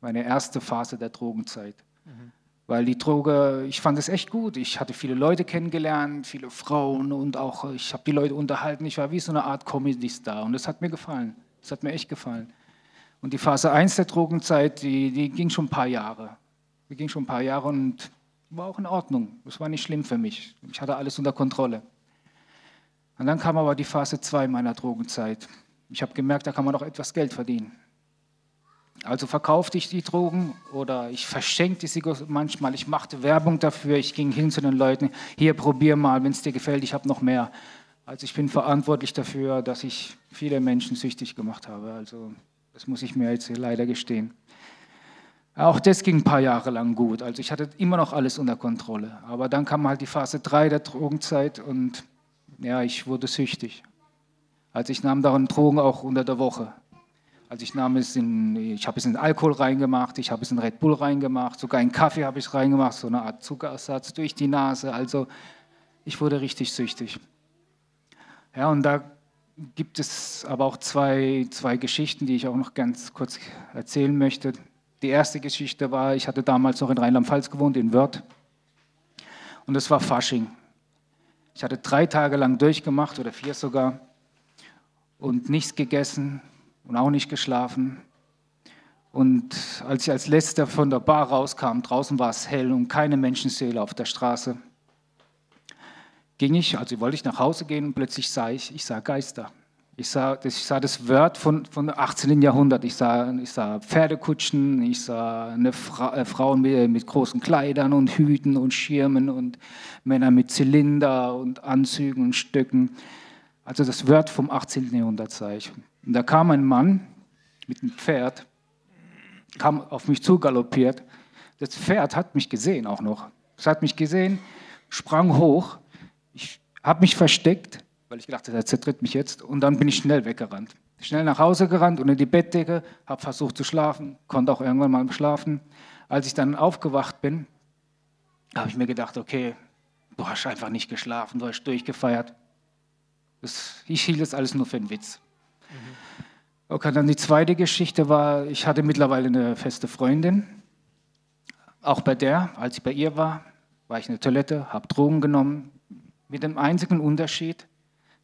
meine erste Phase der Drogenzeit. Mhm. Weil die Droge, ich fand es echt gut. Ich hatte viele Leute kennengelernt, viele Frauen und auch ich habe die Leute unterhalten. Ich war wie so eine Art Comedy-Star und das hat mir gefallen. Das hat mir echt gefallen. Und die Phase 1 der Drogenzeit, die, die ging schon ein paar Jahre. Die ging schon ein paar Jahre und war auch in Ordnung. Das war nicht schlimm für mich. Ich hatte alles unter Kontrolle. Und dann kam aber die Phase 2 meiner Drogenzeit. Ich habe gemerkt, da kann man doch etwas Geld verdienen. Also verkaufte ich die Drogen oder ich verschenkte sie manchmal. Ich machte Werbung dafür. Ich ging hin zu den Leuten, hier probier mal, wenn es dir gefällt, ich habe noch mehr. Also ich bin verantwortlich dafür, dass ich viele Menschen süchtig gemacht habe. Also das muss ich mir jetzt leider gestehen. Auch das ging ein paar Jahre lang gut. Also ich hatte immer noch alles unter Kontrolle. Aber dann kam halt die Phase 3 der Drogenzeit und ja, ich wurde süchtig. Also ich nahm daran Drogen auch unter der Woche. Also ich nahm es in, ich habe es in Alkohol reingemacht, ich habe es in Red Bull reingemacht, sogar in Kaffee habe ich reingemacht, so eine Art Zuckerersatz durch die Nase. Also ich wurde richtig süchtig. Ja, und da gibt es aber auch zwei, zwei Geschichten, die ich auch noch ganz kurz erzählen möchte. Die erste Geschichte war, ich hatte damals noch in Rheinland-Pfalz gewohnt, in Wörth. Und es war Fasching. Ich hatte drei Tage lang durchgemacht oder vier sogar und nichts gegessen und auch nicht geschlafen. Und als ich als letzter von der Bar rauskam, draußen war es hell und keine Menschenseele auf der Straße, ging ich, also wollte ich nach Hause gehen und plötzlich sah ich, ich sah Geister. Ich sah, ich sah das Wort von, von 18. Jahrhundert. Ich sah, ich sah Pferdekutschen, ich sah eine Fra äh, Frauen mit, mit, großen Kleidern und Hüten und Schirmen und Männer mit Zylinder und Anzügen und Stöcken. Also das Wort vom 18. Jahrhundert sah ich. Und da kam ein Mann mit einem Pferd, kam auf mich zugaloppiert. Das Pferd hat mich gesehen auch noch. Es hat mich gesehen, sprang hoch ich habe mich versteckt, weil ich gedacht habe, er zertritt mich jetzt. Und dann bin ich schnell weggerannt. Schnell nach Hause gerannt, unter die Bettdecke, habe versucht zu schlafen, konnte auch irgendwann mal schlafen. Als ich dann aufgewacht bin, habe ich mir gedacht, okay, du hast einfach nicht geschlafen, du hast durchgefeiert. Das, ich hielt das alles nur für einen Witz. Mhm. Okay, dann die zweite Geschichte war, ich hatte mittlerweile eine feste Freundin. Auch bei der, als ich bei ihr war, war ich in der Toilette, habe Drogen genommen, mit dem einzigen Unterschied,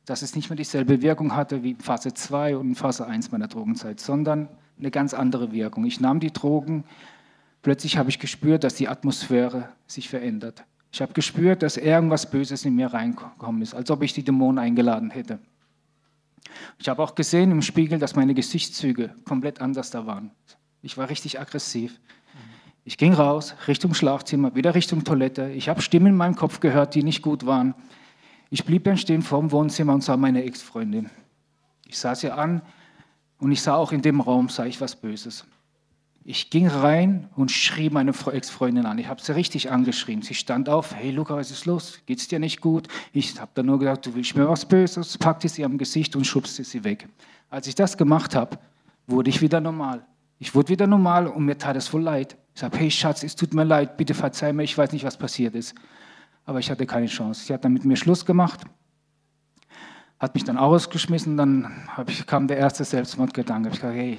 dass es nicht mehr dieselbe Wirkung hatte wie Phase 2 und Phase 1 meiner Drogenzeit, sondern eine ganz andere Wirkung. Ich nahm die Drogen, plötzlich habe ich gespürt, dass die Atmosphäre sich verändert. Ich habe gespürt, dass irgendwas Böses in mir reingekommen ist, als ob ich die Dämonen eingeladen hätte. Ich habe auch gesehen im Spiegel, dass meine Gesichtszüge komplett anders da waren. Ich war richtig aggressiv. Ich ging raus, Richtung Schlafzimmer, wieder Richtung Toilette. Ich habe Stimmen in meinem Kopf gehört, die nicht gut waren. Ich blieb dann stehen vor dem Wohnzimmer und sah meine Ex-Freundin. Ich sah sie an und ich sah auch in dem Raum, sah ich was Böses. Ich ging rein und schrie meine Ex-Freundin an. Ich habe sie richtig angeschrien. Sie stand auf, hey Luca, was ist los? Geht's dir nicht gut? Ich habe dann nur gesagt, du willst mir was Böses, packte sie am Gesicht und schubste sie weg. Als ich das gemacht habe, wurde ich wieder normal. Ich wurde wieder normal und mir tat es voll leid. Ich sage, hey Schatz, es tut mir leid, bitte verzeih mir, ich weiß nicht, was passiert ist. Aber ich hatte keine Chance. Sie hat dann mit mir Schluss gemacht, hat mich dann ausgeschmissen, dann kam der erste Selbstmordgedanke. Ich sage, hey,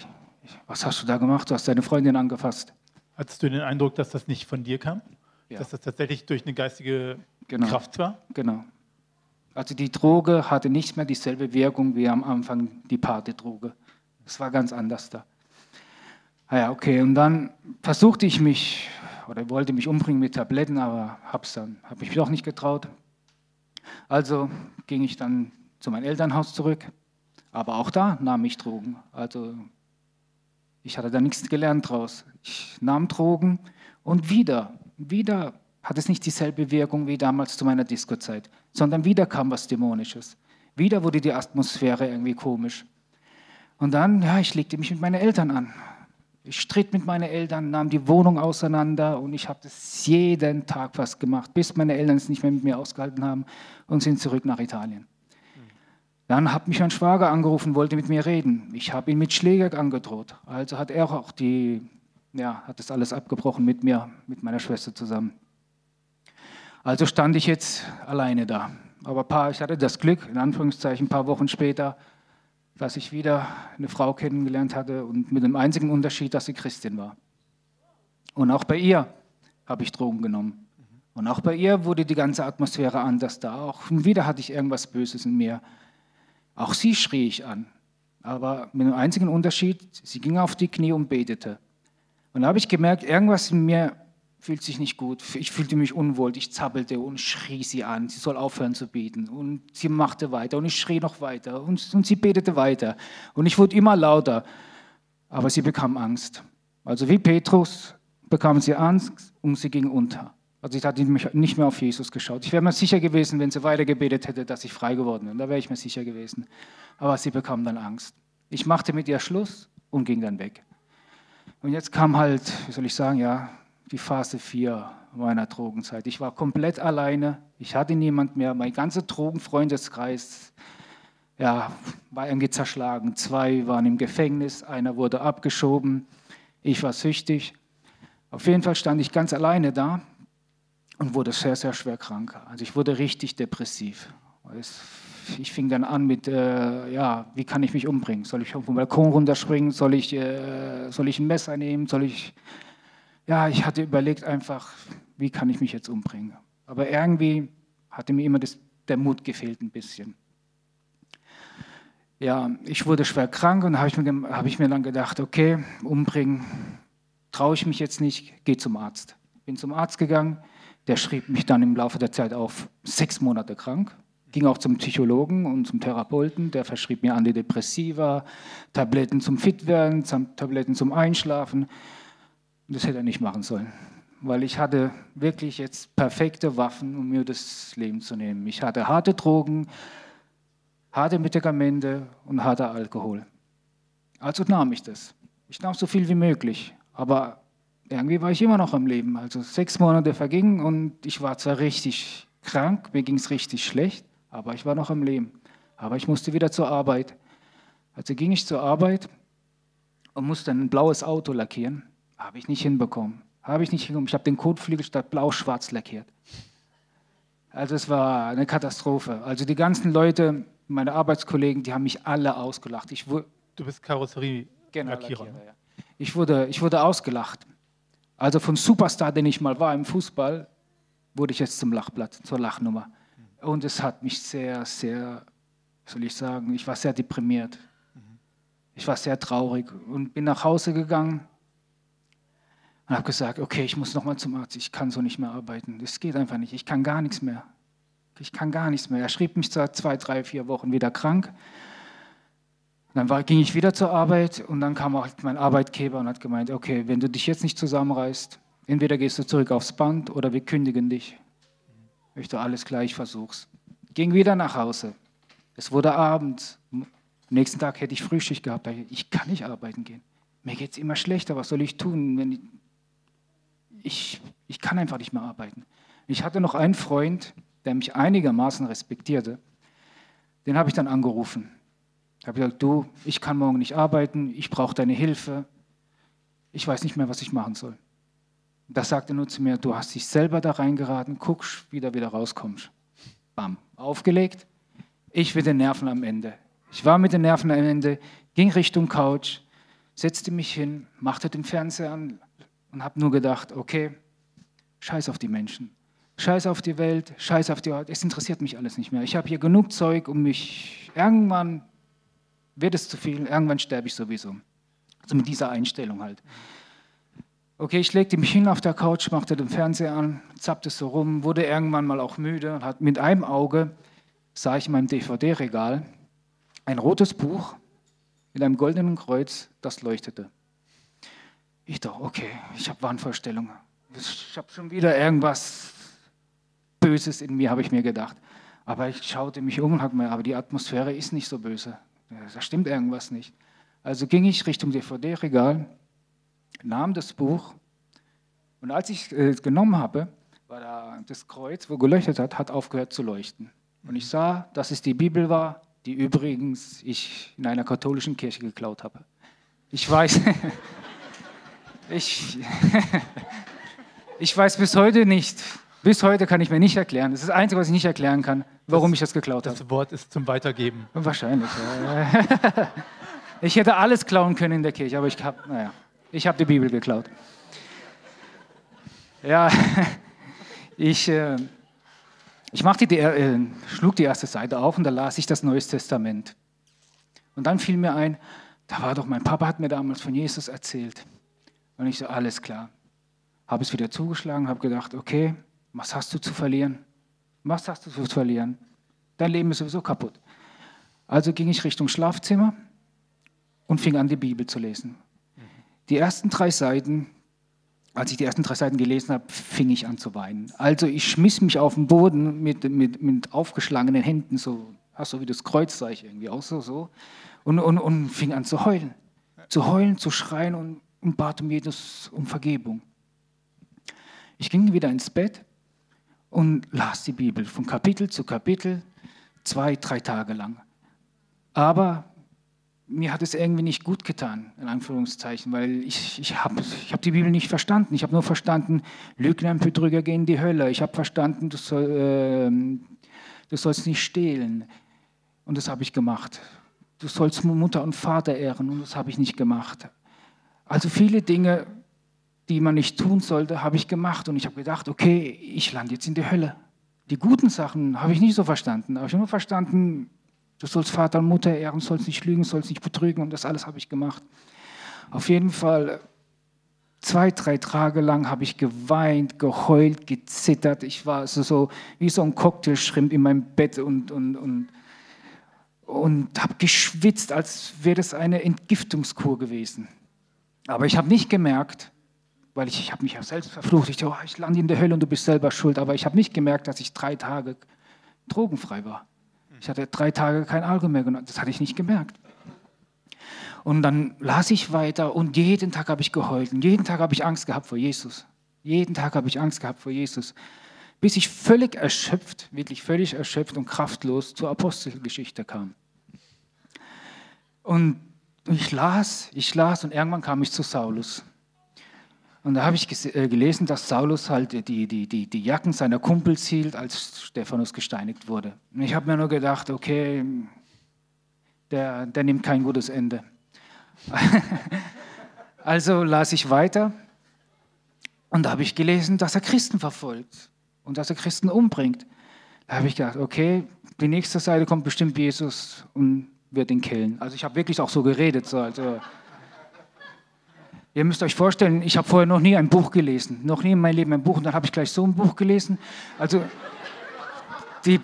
was hast du da gemacht? Du hast deine Freundin angefasst. Hattest du den Eindruck, dass das nicht von dir kam? Ja. Dass das tatsächlich durch eine geistige genau. Kraft war? Genau. Also die Droge hatte nicht mehr dieselbe Wirkung wie am Anfang die Partydroge. Es war ganz anders da. Ah ja, okay. Und dann versuchte ich mich oder wollte mich umbringen mit Tabletten, aber hab's dann, habe mich doch nicht getraut. Also ging ich dann zu meinem Elternhaus zurück. Aber auch da nahm ich Drogen. Also ich hatte da nichts gelernt draus. Ich nahm Drogen und wieder, wieder hat es nicht dieselbe Wirkung wie damals zu meiner Disco-Zeit, sondern wieder kam was Dämonisches. Wieder wurde die Atmosphäre irgendwie komisch. Und dann, ja, ich legte mich mit meinen Eltern an Ich stritt mit meinen Eltern, nahm die Wohnung auseinander und ich habe das jeden Tag fast gemacht, bis meine Eltern es nicht mehr mit mir ausgehalten haben und sind zurück nach Italien. Dann hat mich mein Schwager angerufen, wollte mit mir reden. Ich habe ihn mit Schläger angedroht. Also hat er auch die, ja, hat das alles abgebrochen mit mir, mit meiner Schwester zusammen. Also stand ich jetzt alleine da. Aber paar, ich hatte das Glück, in Anführungszeichen, ein paar Wochen später, dass ich wieder eine Frau kennengelernt hatte und mit dem einzigen Unterschied, dass sie Christin war. Und auch bei ihr habe ich Drogen genommen. Und auch bei ihr wurde die ganze Atmosphäre anders da. Auch wieder hatte ich irgendwas Böses in mir. Auch sie schrie ich an. Aber mit dem einzigen Unterschied, sie ging auf die Knie und betete. Und da habe ich gemerkt, irgendwas in mir fühlt sich nicht gut. Ich fühlte mich unwohl. Ich zappelte und schrie sie an. Sie soll aufhören zu beten. Und sie machte weiter und ich schrie noch weiter. Und, und sie betete weiter. Und ich wurde immer lauter. Aber sie bekam Angst. Also wie Petrus bekam sie Angst und sie ging unter. Also ich hatte nicht mehr auf Jesus geschaut. Ich wäre mir sicher gewesen, wenn sie weiter gebetet hätte, dass ich frei geworden bin. Da wäre ich mir sicher gewesen. Aber sie bekam dann Angst. Ich machte mit ihr Schluss und ging dann weg. Und jetzt kam halt, wie soll ich sagen, ja, die Phase 4 meiner Drogenzeit. Ich war komplett alleine. Ich hatte niemand mehr. Mein ganzer Drogenfreundeskreis ja, war irgendwie zerschlagen. Zwei waren im Gefängnis, einer wurde abgeschoben. Ich war süchtig. Auf jeden Fall stand ich ganz alleine da und wurde sehr, sehr schwer krank. Also ich wurde richtig depressiv. Ich fing dann an mit, äh, ja, wie kann ich mich umbringen? Soll ich vom Balkon runterspringen? Soll ich, äh, soll ich ein Messer nehmen? Soll ich, ja, ich hatte überlegt einfach, wie kann ich mich jetzt umbringen? Aber irgendwie hatte mir immer das, der Mut gefehlt ein bisschen. Ja, ich wurde schwer krank und habe ich, mir, hab ich mir dann gedacht, okay, umbringen traue ich mich jetzt nicht, geh zum Arzt. Bin zum Arzt gegangen, der schrieb mich dann im Laufe der Zeit auf sechs Monate krank. Ging auch zum Psychologen und zum Therapeuten. Der verschrieb mir Antidepressiva, Tabletten zum Fitwerden, Tabletten zum Einschlafen. Das hätte er nicht machen sollen, weil ich hatte wirklich jetzt perfekte Waffen, um mir das Leben zu nehmen. Ich hatte harte Drogen, harte Medikamente und harter Alkohol. Also nahm ich das. Ich nahm so viel wie möglich, aber irgendwie war ich immer noch am Leben. Also sechs Monate vergingen und ich war zwar richtig krank, mir ging es richtig schlecht, aber ich war noch am Leben. Aber ich musste wieder zur Arbeit. Also ging ich zur Arbeit und musste ein blaues Auto lackieren. Habe ich nicht hinbekommen. Habe ich nicht hinbekommen. Ich habe den Kotflügel statt blau-schwarz lackiert. Also es war eine Katastrophe. Also die ganzen Leute, meine Arbeitskollegen, die haben mich alle ausgelacht. Ich du bist Karosserie-Lackierer. Genau, Lackierer, ja. ich, wurde, ich wurde ausgelacht. Also von Superstar, den ich mal war im Fußball, wurde ich jetzt zum Lachblatt, zur Lachnummer. Und es hat mich sehr, sehr, soll ich sagen, ich war sehr deprimiert. Ich war sehr traurig und bin nach Hause gegangen und habe gesagt, okay, ich muss nochmal zum Arzt, ich kann so nicht mehr arbeiten. Das geht einfach nicht, ich kann gar nichts mehr. Ich kann gar nichts mehr. Er schrieb mich seit zwei, drei, vier Wochen wieder krank. Dann war, ging ich wieder zur Arbeit und dann kam auch mein Arbeitgeber und hat gemeint, okay, wenn du dich jetzt nicht zusammenreißt, entweder gehst du zurück aufs Band oder wir kündigen dich. Ich möchte alles gleich versuch's. Ging wieder nach Hause. Es wurde Abend. Am nächsten Tag hätte ich Frühschicht gehabt. Ich kann nicht arbeiten gehen. Mir geht es immer schlechter. Was soll ich tun? Wenn ich, ich, ich kann einfach nicht mehr arbeiten. Ich hatte noch einen Freund, der mich einigermaßen respektierte. Den habe ich dann angerufen. Ich habe gesagt, du, ich kann morgen nicht arbeiten, ich brauche deine Hilfe, ich weiß nicht mehr, was ich machen soll. Das sagte nur zu mir, du hast dich selber da reingeraten, guckst, wie du wieder rauskommst. Bam, aufgelegt, ich mit den Nerven am Ende. Ich war mit den Nerven am Ende, ging Richtung Couch, setzte mich hin, machte den Fernseher an und habe nur gedacht, okay, scheiß auf die Menschen, scheiß auf die Welt, scheiß auf die Ort, es interessiert mich alles nicht mehr. Ich habe hier genug Zeug, um mich irgendwann wird es zu viel, irgendwann sterbe ich sowieso. Also mit dieser Einstellung halt. Okay, ich legte mich hin auf der Couch, machte den Fernseher an, zappte so rum, wurde irgendwann mal auch müde und hat mit einem Auge sah ich in meinem DVD-Regal ein rotes Buch mit einem goldenen Kreuz, das leuchtete. Ich dachte, okay, ich habe Wahnvorstellungen. Ich habe schon wieder irgendwas Böses in mir, habe ich mir gedacht. Aber ich schaute mich um und habe mir, aber die Atmosphäre ist nicht so böse. Da stimmt irgendwas nicht. Also ging ich Richtung DVD-Regal nahm das Buch und als ich es genommen habe, war da das Kreuz, wo geleuchtet hat, hat aufgehört zu leuchten. Und ich sah, dass es die Bibel war, die übrigens ich in einer katholischen Kirche geklaut habe. Ich weiß, ich, ich weiß bis heute nicht, bis heute kann ich mir nicht erklären, das ist das Einzige, was ich nicht erklären kann, warum das, ich das geklaut habe. Das Wort ist zum Weitergeben. Wahrscheinlich. Ja. Ich hätte alles klauen können in der Kirche, aber ich habe, naja, ich habe die Bibel geklaut. Ja, ich, äh, ich machte die, äh, schlug die erste Seite auf und da las ich das Neue Testament. Und dann fiel mir ein, da war doch, mein Papa hat mir damals von Jesus erzählt. Und ich so, alles klar. Habe es wieder zugeschlagen, habe gedacht, okay, was hast du zu verlieren? Was hast du zu verlieren? Dein Leben ist sowieso kaputt. Also ging ich Richtung Schlafzimmer und fing an, die Bibel zu lesen. Die ersten drei Seiten, als ich die ersten drei Seiten gelesen habe, fing ich an zu weinen. Also ich schmiss mich auf den Boden mit, mit, mit aufgeschlagenen Händen, so, so wie das Kreuzzeichen irgendwie auch so, so und, und, und fing an zu heulen. Zu heulen, zu schreien und, und bat um jedes um Vergebung. Ich ging wieder ins Bett und las die Bibel von Kapitel zu Kapitel, zwei, drei Tage lang. Aber mir hat es irgendwie nicht gut getan, in Anführungszeichen, weil ich, ich habe ich hab die Bibel nicht verstanden. Ich habe nur verstanden, Lügner und Betrüger gehen in die Hölle. Ich habe verstanden, du, soll, äh, du sollst nicht stehlen. Und das habe ich gemacht. Du sollst Mutter und Vater ehren und das habe ich nicht gemacht. Also viele Dinge, die man nicht tun sollte, habe ich gemacht und ich habe gedacht, okay, ich lande jetzt in die Hölle. Die guten Sachen habe ich nicht so verstanden. Aber ich habe nur verstanden, Du sollst Vater und Mutter ehren, sollst nicht lügen, sollst nicht betrügen und das alles habe ich gemacht. Auf jeden Fall zwei, drei Tage lang habe ich geweint, geheult, gezittert. Ich war so, so wie so ein Cocktailschrimp in meinem Bett und, und, und, und habe geschwitzt, als wäre das eine Entgiftungskur gewesen. Aber ich habe nicht gemerkt, weil ich, ich habe mich ja selbst verflucht. Ich dachte, oh, ich lande in der Hölle und du bist selber schuld. Aber ich habe nicht gemerkt, dass ich drei Tage drogenfrei war. Ich hatte drei Tage kein Alkohol mehr genommen. Das hatte ich nicht gemerkt. Und dann las ich weiter und jeden Tag habe ich geheult. Und jeden Tag habe ich Angst gehabt vor Jesus. Jeden Tag habe ich Angst gehabt vor Jesus. Bis ich völlig erschöpft, wirklich völlig erschöpft und kraftlos zur Apostelgeschichte kam. Und ich las, ich las und irgendwann kam ich zu Saulus. Und da habe ich äh, gelesen, dass Saulus halt die, die, die, die Jacken seiner Kumpels hielt, als Stephanus gesteinigt wurde. Und ich habe mir nur gedacht, okay, der, der nimmt kein gutes Ende. also las ich weiter und da habe ich gelesen, dass er Christen verfolgt und dass er Christen umbringt. Da habe ich gedacht, okay, die nächste Seite kommt bestimmt Jesus und wird ihn killen. Also ich habe wirklich auch so geredet. So, also, Ihr müsst euch vorstellen, ich habe vorher noch nie ein Buch gelesen, noch nie in meinem Leben ein Buch und dann habe ich gleich so ein Buch gelesen. Also die,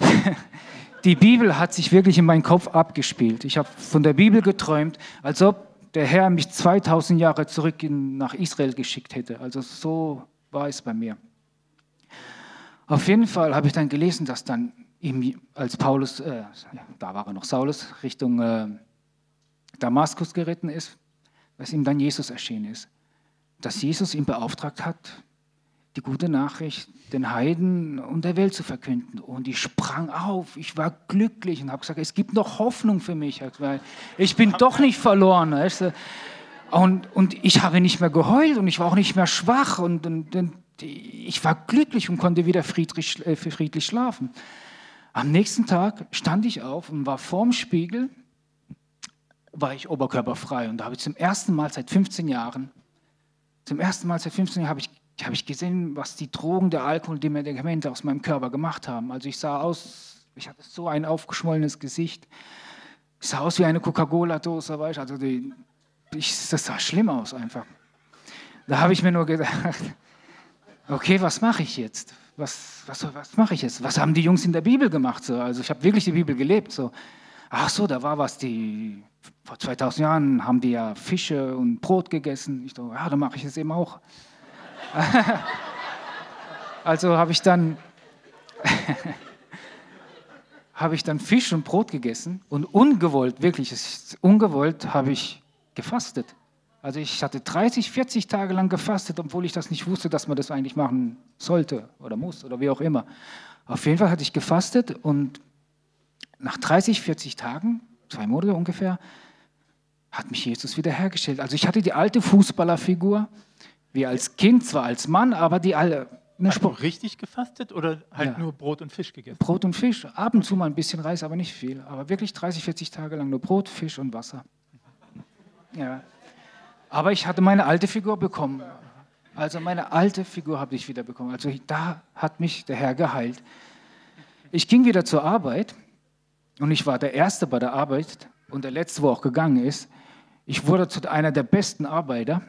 die Bibel hat sich wirklich in meinem Kopf abgespielt. Ich habe von der Bibel geträumt, als ob der Herr mich 2000 Jahre zurück in, nach Israel geschickt hätte. Also so war es bei mir. Auf jeden Fall habe ich dann gelesen, dass dann ihm, als Paulus, äh, da war er noch Saulus, Richtung äh, Damaskus geritten ist, dass ihm dann Jesus erschienen ist. Dass Jesus ihn beauftragt hat, die gute Nachricht den Heiden und der Welt zu verkünden. Und ich sprang auf, ich war glücklich und habe gesagt, es gibt noch Hoffnung für mich. Ich bin doch nicht verloren. Und, und ich habe nicht mehr geheult und ich war auch nicht mehr schwach und, und, und ich war glücklich und konnte wieder friedlich, äh, friedlich schlafen. Am nächsten Tag stand ich auf und war vorm Spiegel war ich oberkörperfrei. Und da habe ich zum ersten Mal seit 15 Jahren, zum ersten Mal seit 15 Jahren habe ich, habe ich gesehen, was die Drogen, der Alkohol, die Medikamente aus meinem Körper gemacht haben. Also ich sah aus, ich hatte so ein aufgeschwollenes Gesicht. Ich sah aus wie eine Coca-Cola-Dose, weißt Also die, ich, das sah schlimm aus einfach. Da habe ich mir nur gedacht, okay, was mache ich jetzt? Was, was, was mache ich jetzt? Was haben die Jungs in der Bibel gemacht? So? Also ich habe wirklich die Bibel gelebt. So. Ach so, da war was, die vor 2000 Jahren haben die ja Fische und Brot gegessen. Ich dachte, ja, dann mache ich es eben auch. also habe ich dann habe ich dann Fisch und Brot gegessen und ungewollt, wirklich, ungewollt habe ich gefastet. Also ich hatte 30, 40 Tage lang gefastet, obwohl ich das nicht wusste, dass man das eigentlich machen sollte oder muss oder wie auch immer. Auf jeden Fall hatte ich gefastet und nach 30, 40 Tagen, zwei Monate ungefähr, hat mich Jesus wiederhergestellt. Also ich hatte die alte Fußballerfigur, wie als Kind, zwar als Mann, aber die alle. Hast du richtig gefastet oder halt ja. nur Brot und Fisch gegessen? Brot und Fisch, ab und zu mal ein bisschen Reis, aber nicht viel. Aber wirklich 30, 40 Tage lang nur Brot, Fisch und Wasser. Ja. Aber ich hatte meine alte Figur bekommen. Also meine alte Figur habe ich wieder bekommen. Also da hat mich der Herr geheilt. Ich ging wieder zur Arbeit und ich war der Erste bei der Arbeit und der Letzte, wo auch gegangen ist. Ich wurde zu einer der besten Arbeiter.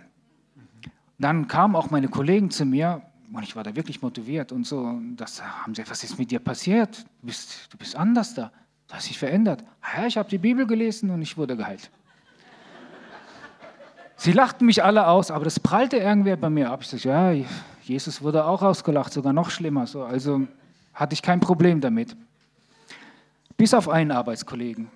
Dann kamen auch meine Kollegen zu mir und ich war da wirklich motiviert und so. Das haben sie, was ist mit dir passiert? Du bist, du bist anders da. Du hast dich verändert. Ja, ich habe die Bibel gelesen und ich wurde geheilt. Sie lachten mich alle aus, aber das prallte irgendwer bei mir ab. Ich sagte, ja, Jesus wurde auch ausgelacht, sogar noch schlimmer. So, also hatte ich kein Problem damit. Bis auf einen Arbeitskollegen.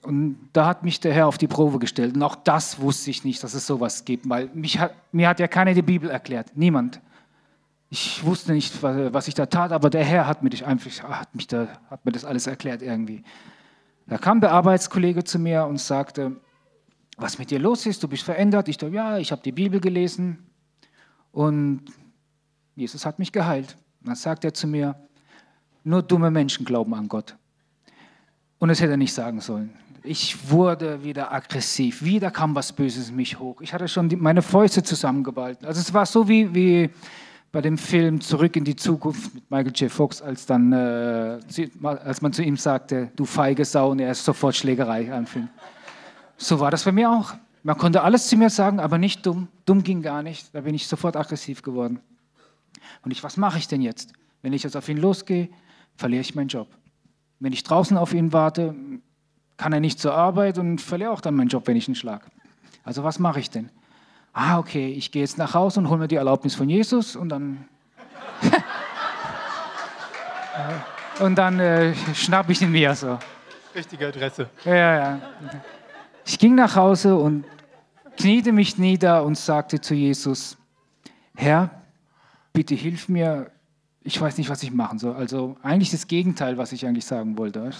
Und da hat mich der Herr auf die Probe gestellt. Und auch das wusste ich nicht, dass es sowas gibt, weil hat, mir hat ja keiner die Bibel erklärt. Niemand. Ich wusste nicht, was ich da tat, aber der Herr hat mir, einfach, hat, mich da, hat mir das alles erklärt irgendwie. Da kam der Arbeitskollege zu mir und sagte, was mit dir los ist, du bist verändert. Ich dachte, ja, ich habe die Bibel gelesen und Jesus hat mich geheilt. Dann sagt er zu mir, nur dumme Menschen glauben an Gott. Und das hätte er nicht sagen sollen. Ich wurde wieder aggressiv. Wieder kam was Böses in mich hoch. Ich hatte schon die, meine Fäuste zusammengeballt. Also es war so wie, wie bei dem Film Zurück in die Zukunft mit Michael J. Fox, als, dann, äh, als man zu ihm sagte, du feige Sau, und er sofort Schlägerei anfing. So war das bei mir auch. Man konnte alles zu mir sagen, aber nicht dumm. Dumm ging gar nicht. Da bin ich sofort aggressiv geworden. Und ich, was mache ich denn jetzt? Wenn ich jetzt auf ihn losgehe, verliere ich meinen Job. Wenn ich draußen auf ihn warte, kann er nicht zur Arbeit und verliere auch dann meinen Job, wenn ich ihn schlage. Also was mache ich denn? Ah, okay, ich gehe jetzt nach Hause und hole mir die Erlaubnis von Jesus und dann und dann äh, schnapp ich ihn mir so. Richtige Adresse. Ja, ja. Ich ging nach Hause und kniete mich nieder und sagte zu Jesus, Herr, bitte hilf mir, ich weiß nicht, was ich machen soll. Also eigentlich das Gegenteil, was ich eigentlich sagen wollte.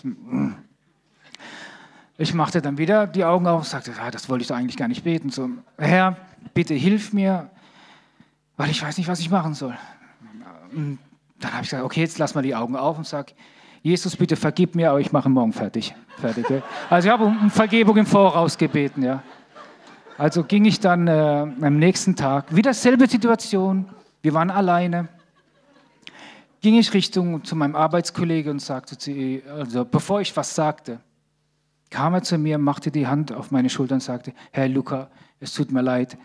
Ich machte dann wieder die Augen auf und sagte, ja, das wollte ich doch eigentlich gar nicht beten. So, Herr, bitte hilf mir, weil ich weiß nicht, was ich machen soll. Und dann habe ich gesagt, okay, jetzt lass mal die Augen auf und sag, Jesus, bitte vergib mir, aber ich mache morgen fertig. fertig ja. Also ich habe um Vergebung im Voraus gebeten. Ja. Also ging ich dann äh, am nächsten Tag, wieder selbe Situation, wir waren alleine, ging ich Richtung zu meinem Arbeitskollegen und sagte zu ihm, also bevor ich was sagte, kam er zu mir, machte die Hand auf meine Schulter und sagte, Herr Luca, es tut mir leid,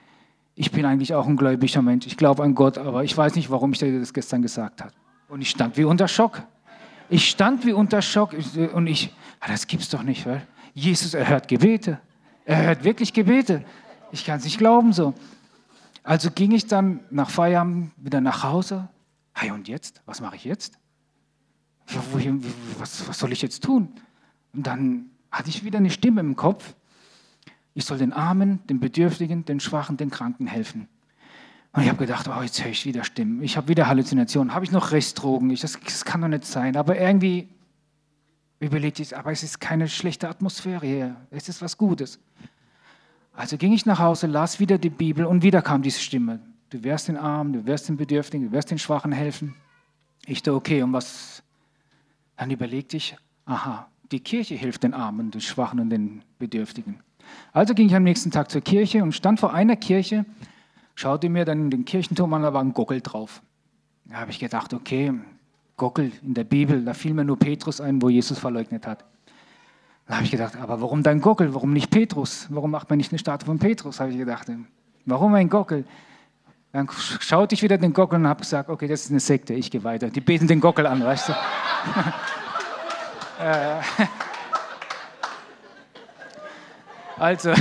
ich bin eigentlich auch ein gläubiger Mensch, ich glaube an Gott, aber ich weiß nicht, warum ich dir das gestern gesagt habe. Und ich stand wie unter Schock. Ich stand wie unter Schock und ich, ah, das gibt's doch nicht. Weil Jesus, er hört Gebete. Er hört wirklich Gebete. Ich kann es nicht glauben so. Also ging ich dann nach Feierabend wieder nach Hause. Hey, und jetzt? Was mache ich jetzt? Was, was soll ich jetzt tun? Und dann hatte ich wieder eine Stimme im Kopf. Ich soll den Armen, den Bedürftigen, den Schwachen, den Kranken helfen. Und ich habe gedacht, oh, jetzt höre ich wieder Stimmen. Ich habe wieder Halluzinationen. Habe ich noch Restdrogen? Ich, das, das, kann doch nicht sein. Aber irgendwie überlegt ich, aber es ist keine schlechte Atmosphäre hier. Es ist was Gutes. Also ging ich nach Hause, las wieder die Bibel und wieder kam diese Stimme. Du wirst den Armen, du wirst den Bedürftigen, du wirst den Schwachen helfen. Ich dachte, okay, und was? Dann überlegte ich, aha, die Kirche hilft den Armen, den Schwachen und den Bedürftigen. Also ging ich am nächsten Tag zur Kirche und stand vor einer Kirche, schaute mir dann den Kirchenturm an, da war ein Gockel drauf. Da habe ich gedacht, okay, Gockel in der Bibel, da fiel mir nur Petrus ein, wo Jesus verleugnet hat. Da habe ich gedacht, aber warum dein Gockel? Warum nicht Petrus? Warum macht man nicht eine Statue von Petrus? Habe ich gedacht. Warum ein Gockel? Dann schaute ich wieder den Gockel und habe gesagt, okay, das ist eine Sekte, ich gehe weiter. Die beten den Gockel an, weißt du? also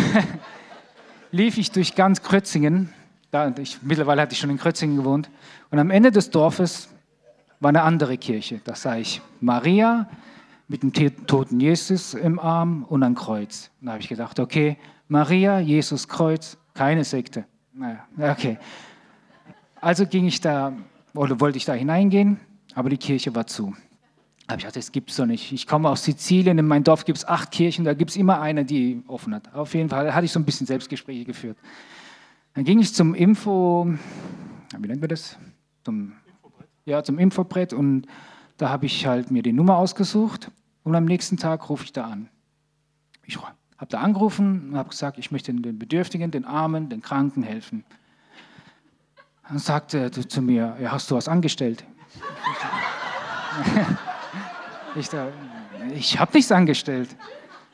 lief ich durch ganz Krötzingen da, ich, mittlerweile hatte ich schon in Krötzingen gewohnt. Und am Ende des Dorfes war eine andere Kirche. Da sah ich Maria mit dem toten Jesus im Arm und ein Kreuz. Da habe ich gedacht, okay, Maria, Jesus, Kreuz, Keine Sekte. Naja, okay. Also ging ich da, oder wollte ich da hineingehen, aber die Kirche war zu. Aber ich dachte, das gibt es doch nicht. Ich komme aus Sizilien, in meinem Dorf gibt es acht Kirchen, da gibt es immer eine, die offen hat. Auf jeden Fall hatte ich so ein bisschen Selbstgespräche geführt. Dann ging ich zum Info, wie nennt man das? Zum, ja, zum Infobrett und da habe ich halt mir die Nummer ausgesucht und am nächsten Tag rufe ich da an. Ich habe da angerufen und habe gesagt, ich möchte den Bedürftigen, den Armen, den Kranken helfen. Dann sagte er zu mir, ja, hast du was angestellt? Ich, ich habe nichts angestellt.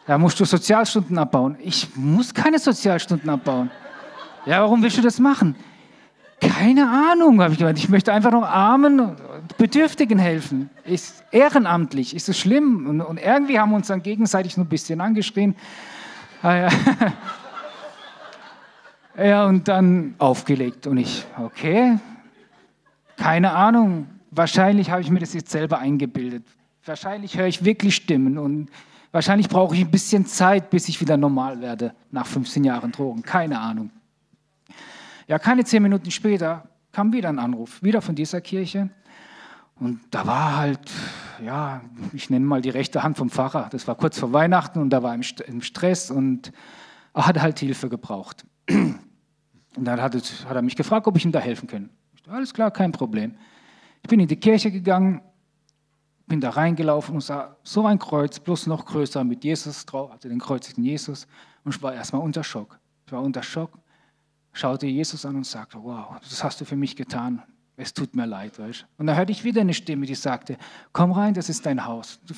Da musst du Sozialstunden abbauen. Ich muss keine Sozialstunden abbauen. Ja, warum willst du das machen? Keine Ahnung, habe ich gemeint. Ich möchte einfach nur Armen, Bedürftigen helfen. Ist ehrenamtlich, ist es schlimm? Und, und, irgendwie haben wir uns dann gegenseitig nur ein bisschen angeschrien. Ah, ja. ja, und dann aufgelegt. Und ich, okay, keine Ahnung. Wahrscheinlich habe ich mir das jetzt selber eingebildet. Wahrscheinlich höre ich wirklich Stimmen und wahrscheinlich brauche ich ein bisschen Zeit, bis ich wieder normal werde nach 15 Jahren Drogen. Keine Ahnung. Ja, keine zehn Minuten später kam wieder ein Anruf, wieder von dieser Kirche. Und da war halt, ja, ich nenne mal die rechte Hand vom Pfarrer. Das war kurz vor Weihnachten und da war im Stress und hat halt Hilfe gebraucht. Und dann hat, er mich gefragt, ob ich ihm da helfen kann. Ich, alles klar, kein Problem. Ich bin in die Kirche gegangen, bin da reingelaufen und sah so ein Kreuz, bloß noch größer mit Jesus drauf, also den kreuzigen Jesus. Und ich war erstmal unter Schock. Ich war unter Schock, schaute Jesus an und sagte, wow, das hast du für mich getan. Es tut mir leid. Weißt? Und dann hörte ich wieder eine Stimme, die sagte, komm rein, das ist dein Haus. Du,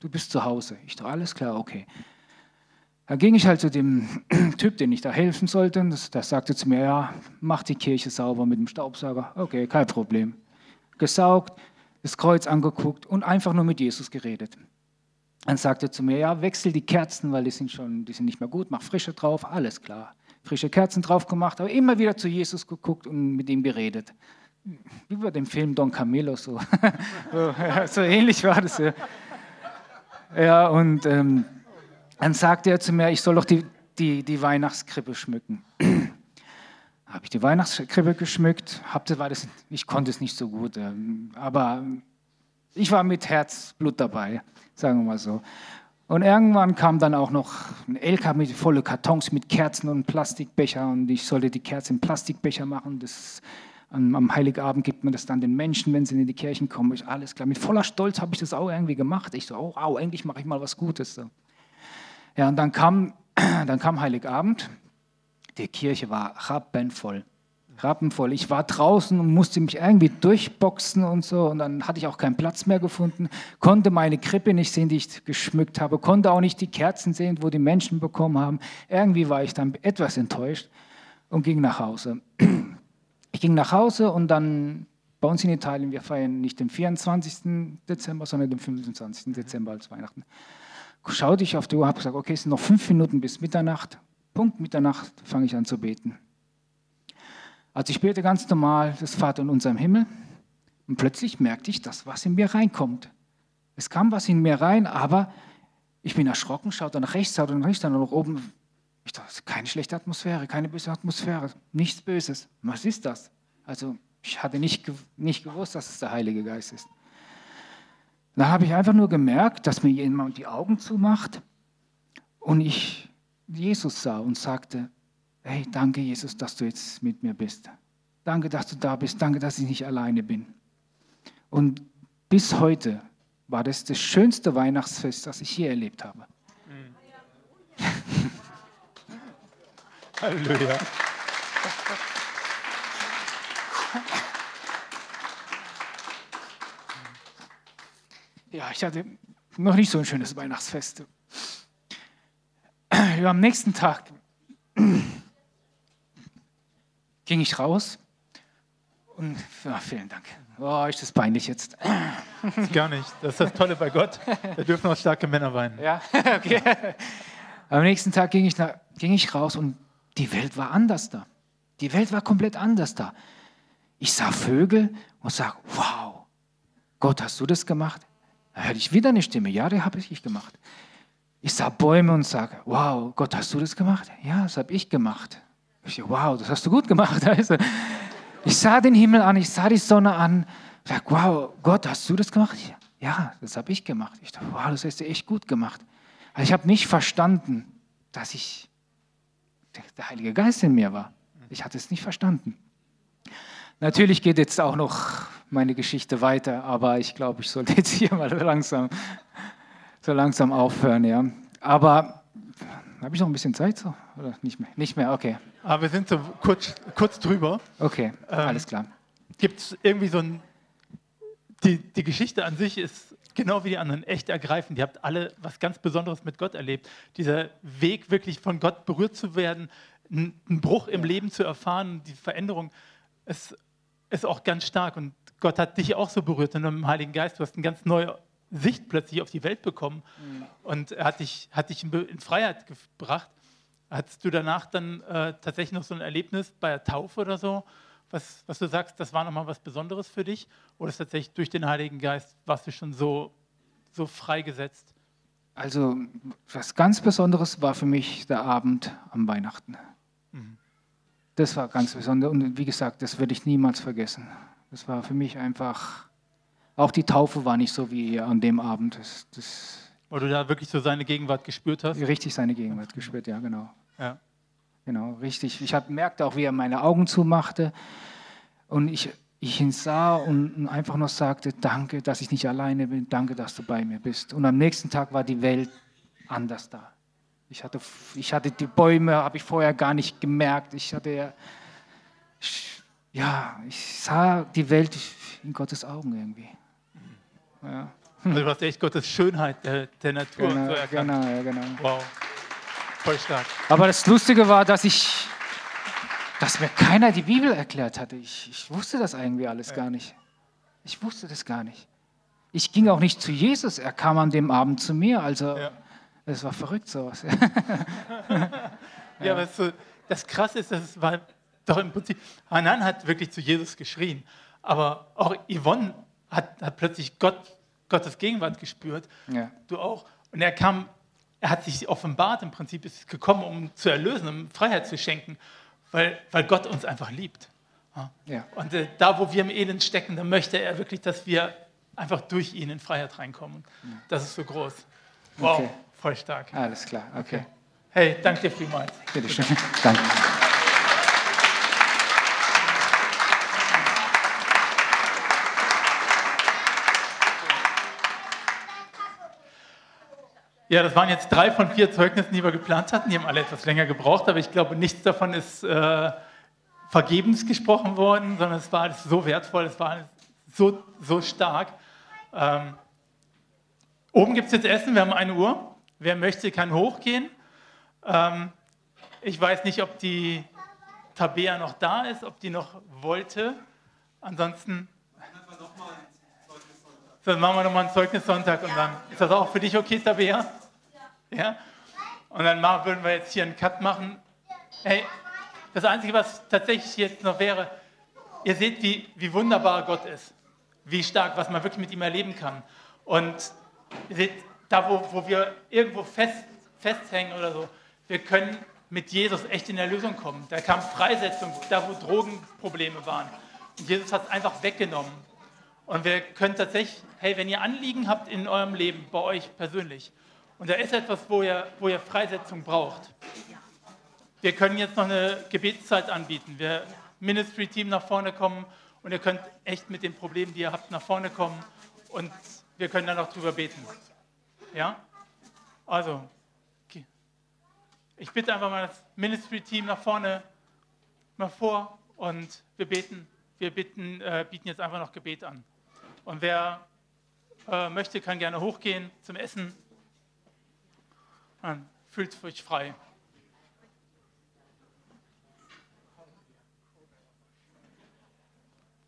du bist zu Hause. Ich dachte, alles klar, okay. Da ging ich halt zu dem Typ, den ich da helfen sollte. Das, der sagte zu mir, ja, mach die Kirche sauber mit dem Staubsauger. Okay, kein Problem. Gesaugt, das Kreuz angeguckt und einfach nur mit Jesus geredet. Dann sagte er zu mir, ja, wechsel die Kerzen, weil die sind schon, die sind nicht mehr gut, mach frische drauf, alles klar. Frische Kerzen drauf gemacht, aber immer wieder zu Jesus geguckt und mit ihm geredet. Wie bei dem Film Don Camillo, so, so, ähnlich war das. Ja, ja und ähm, dann sagte er zu mir, ich soll doch die, die, die Weihnachtskrippe schmücken habe ich die Weihnachtskrippe geschmückt. Habte, war das, ich konnte es nicht so gut, ähm, aber ich war mit Herzblut dabei, sagen wir mal so. Und irgendwann kam dann auch noch ein LKW mit volle Kartons mit Kerzen und Plastikbecher und ich sollte die Kerzen in Plastikbecher machen. Das, am, Heiligabend gibt man das dann den Menschen, wenn sie in die Kirchen kommen. Ich, alles klar, mit voller Stolz habe ich das auch irgendwie gemacht. Ich so, oh, wow, endlich mache ich mal was Gutes. So. Ja, und dann kam, dann kam Heiligabend die Kirche war rappenvoll. Rappenvoll. Ich war draußen und musste mich irgendwie durchboxen und so. Und dann hatte ich auch keinen Platz mehr gefunden, konnte meine Krippe nicht sehen, die ich geschmückt habe, konnte auch nicht die Kerzen sehen, wo die Menschen bekommen haben. Irgendwie war ich dann etwas enttäuscht und ging nach Hause. Ich ging nach Hause und dann bei uns in Italien, wir feiern nicht den 24. Dezember, sondern den 25. Dezember als Weihnachten. Schaute ich auf die Uhr, habe gesagt, okay, es sind noch fünf Minuten bis Mitternacht. Punkt Mitternacht fange ich an zu beten. Also ich bete ganz normal das Vater in unserem Himmel und plötzlich merkte ich, dass was in mir reinkommt. Es kam was in mir rein, aber ich bin erschrocken, schaute nach rechts, schaute nach rechts, dann nach oben. Ich dachte, keine schlechte Atmosphäre, keine böse Atmosphäre, nichts Böses. Was ist das? Also ich hatte nicht, nicht gewusst, dass es der Heilige Geist ist. Da habe ich einfach nur gemerkt, dass mir jemand die Augen zumacht und ich Jesus sah und sagte, hey, danke Jesus, dass du jetzt mit mir bist. Danke, dass du da bist. Danke, dass ich nicht alleine bin. Und bis heute war das das schönste Weihnachtsfest, das ich je erlebt habe. Halleluja. Ja, ich hatte noch nicht so ein schönes Weihnachtsfest ja, am nächsten Tag ging ich raus und ja, vielen Dank. Oh, ist das peinlich jetzt? Gar nicht. Das ist das Tolle bei Gott. Da dürfen auch starke Männer weinen. Ja, okay. Am nächsten Tag ging ich, nach, ging ich raus und die Welt war anders da. Die Welt war komplett anders da. Ich sah Vögel und sag, wow, Gott, hast du das gemacht? Da hörte ich wieder eine Stimme. Ja, die habe ich gemacht. Ich sah Bäume und sage, wow, Gott, hast du das gemacht? Ja, das habe ich gemacht. Ich dachte, wow, das hast du gut gemacht. Also, ich sah den Himmel an, ich sah die Sonne an. Ich dachte, wow, Gott, hast du das gemacht? Ja, das habe ich gemacht. Ich dachte, wow, das hast du echt gut gemacht. Also ich habe nicht verstanden, dass ich der Heilige Geist in mir war. Ich hatte es nicht verstanden. Natürlich geht jetzt auch noch meine Geschichte weiter, aber ich glaube, ich sollte jetzt hier mal langsam, so langsam aufhören. Ja. Aber habe ich noch ein bisschen Zeit? So? Oder nicht mehr? Nicht mehr, okay. Aber wir sind so kurz, kurz drüber. Okay, ähm, alles klar. Gibt es irgendwie so ein. Die, die Geschichte an sich ist genau wie die anderen echt ergreifend. Ihr habt alle was ganz Besonderes mit Gott erlebt. Dieser Weg, wirklich von Gott berührt zu werden, einen Bruch im Leben zu erfahren, die Veränderung, ist, ist auch ganz stark. Und Gott hat dich auch so berührt in dem Heiligen Geist. Du hast eine ganz neue Sicht plötzlich auf die Welt bekommen mhm. und er hat dich, hat dich in Freiheit gebracht. Hattest du danach dann äh, tatsächlich noch so ein Erlebnis bei der Taufe oder so, was, was du sagst, das war nochmal was Besonderes für dich? Oder ist tatsächlich durch den Heiligen Geist warst du schon so, so freigesetzt? Also was ganz Besonderes war für mich der Abend am Weihnachten. Mhm. Das war ganz besonders und wie gesagt, das werde ich niemals vergessen. Das war für mich einfach, auch die Taufe war nicht so wie an dem Abend. Das, das Weil du da wirklich so seine Gegenwart gespürt hast? Richtig seine Gegenwart gespürt, ja, genau. Ja. Genau, richtig. Ich hab, merkte auch, wie er meine Augen zumachte und ich, ich ihn sah und einfach nur sagte, danke, dass ich nicht alleine bin, danke, dass du bei mir bist. Und am nächsten Tag war die Welt anders da. Ich hatte, ich hatte die Bäume, habe ich vorher gar nicht gemerkt. Ich hatte ja, ich sah die Welt in Gottes Augen irgendwie. Ja. Also du hast echt Gottes Schönheit der, der Natur genau, so erkannt. Genau, ja, genau. Wow, voll stark. Aber das Lustige war, dass ich, dass mir keiner die Bibel erklärt hatte. Ich, ich wusste das irgendwie alles ja. gar nicht. Ich wusste das gar nicht. Ich ging auch nicht zu Jesus, er kam an dem Abend zu mir. Also, ja. Es war verrückt sowas. ja, ja. aber so, das Krasse ist, dass es war doch im Prinzip, Hanan hat wirklich zu Jesus geschrien, aber auch Yvonne hat, hat plötzlich Gott, Gottes Gegenwart gespürt. Ja. Du auch. Und er kam, er hat sich offenbart, im Prinzip ist gekommen, um zu erlösen, um Freiheit zu schenken, weil, weil Gott uns einfach liebt. Ja. Und äh, da, wo wir im Elend stecken, da möchte er wirklich, dass wir einfach durch ihn in Freiheit reinkommen. Ja. Das ist so groß. Wow, okay. Voll stark. Alles klar, okay. okay. Hey, danke dir vielmals. Bitte schön. Danke. Ja, das waren jetzt drei von vier Zeugnissen, die wir geplant hatten. Die haben alle etwas länger gebraucht, aber ich glaube, nichts davon ist äh, vergebens gesprochen worden, sondern es war alles so wertvoll, es war so, so stark. Ähm, oben gibt es jetzt Essen, wir haben eine Uhr. Wer möchte, kann hochgehen. Ähm, ich weiß nicht, ob die Tabea noch da ist, ob die noch wollte. Ansonsten dann machen wir nochmal einen Zeugnissonntag und dann ist das auch für dich okay, Tabea? Ja. Und dann machen, würden wir jetzt hier einen Cut machen. Hey, das Einzige, was tatsächlich jetzt noch wäre, ihr seht, wie, wie wunderbar Gott ist. Wie stark, was man wirklich mit ihm erleben kann. Und ihr seht, da wo, wo wir irgendwo fest, festhängen oder so, wir können mit Jesus echt in Erlösung kommen. Da kam Freisetzung, da wo Drogenprobleme waren. Und Jesus hat es einfach weggenommen. Und wir können tatsächlich, hey, wenn ihr Anliegen habt in eurem Leben, bei euch persönlich, und da ist etwas, wo ihr, wo ihr Freisetzung braucht, wir können jetzt noch eine Gebetszeit anbieten. Wir Ministry-Team nach vorne kommen und ihr könnt echt mit den Problemen, die ihr habt, nach vorne kommen und wir können dann auch drüber beten. Ja? Also, ich bitte einfach mal das Ministry-Team nach vorne mal vor und wir beten. Wir bitten, äh, bieten jetzt einfach noch Gebet an. Und wer äh, möchte, kann gerne hochgehen zum Essen. Dann fühlt euch frei.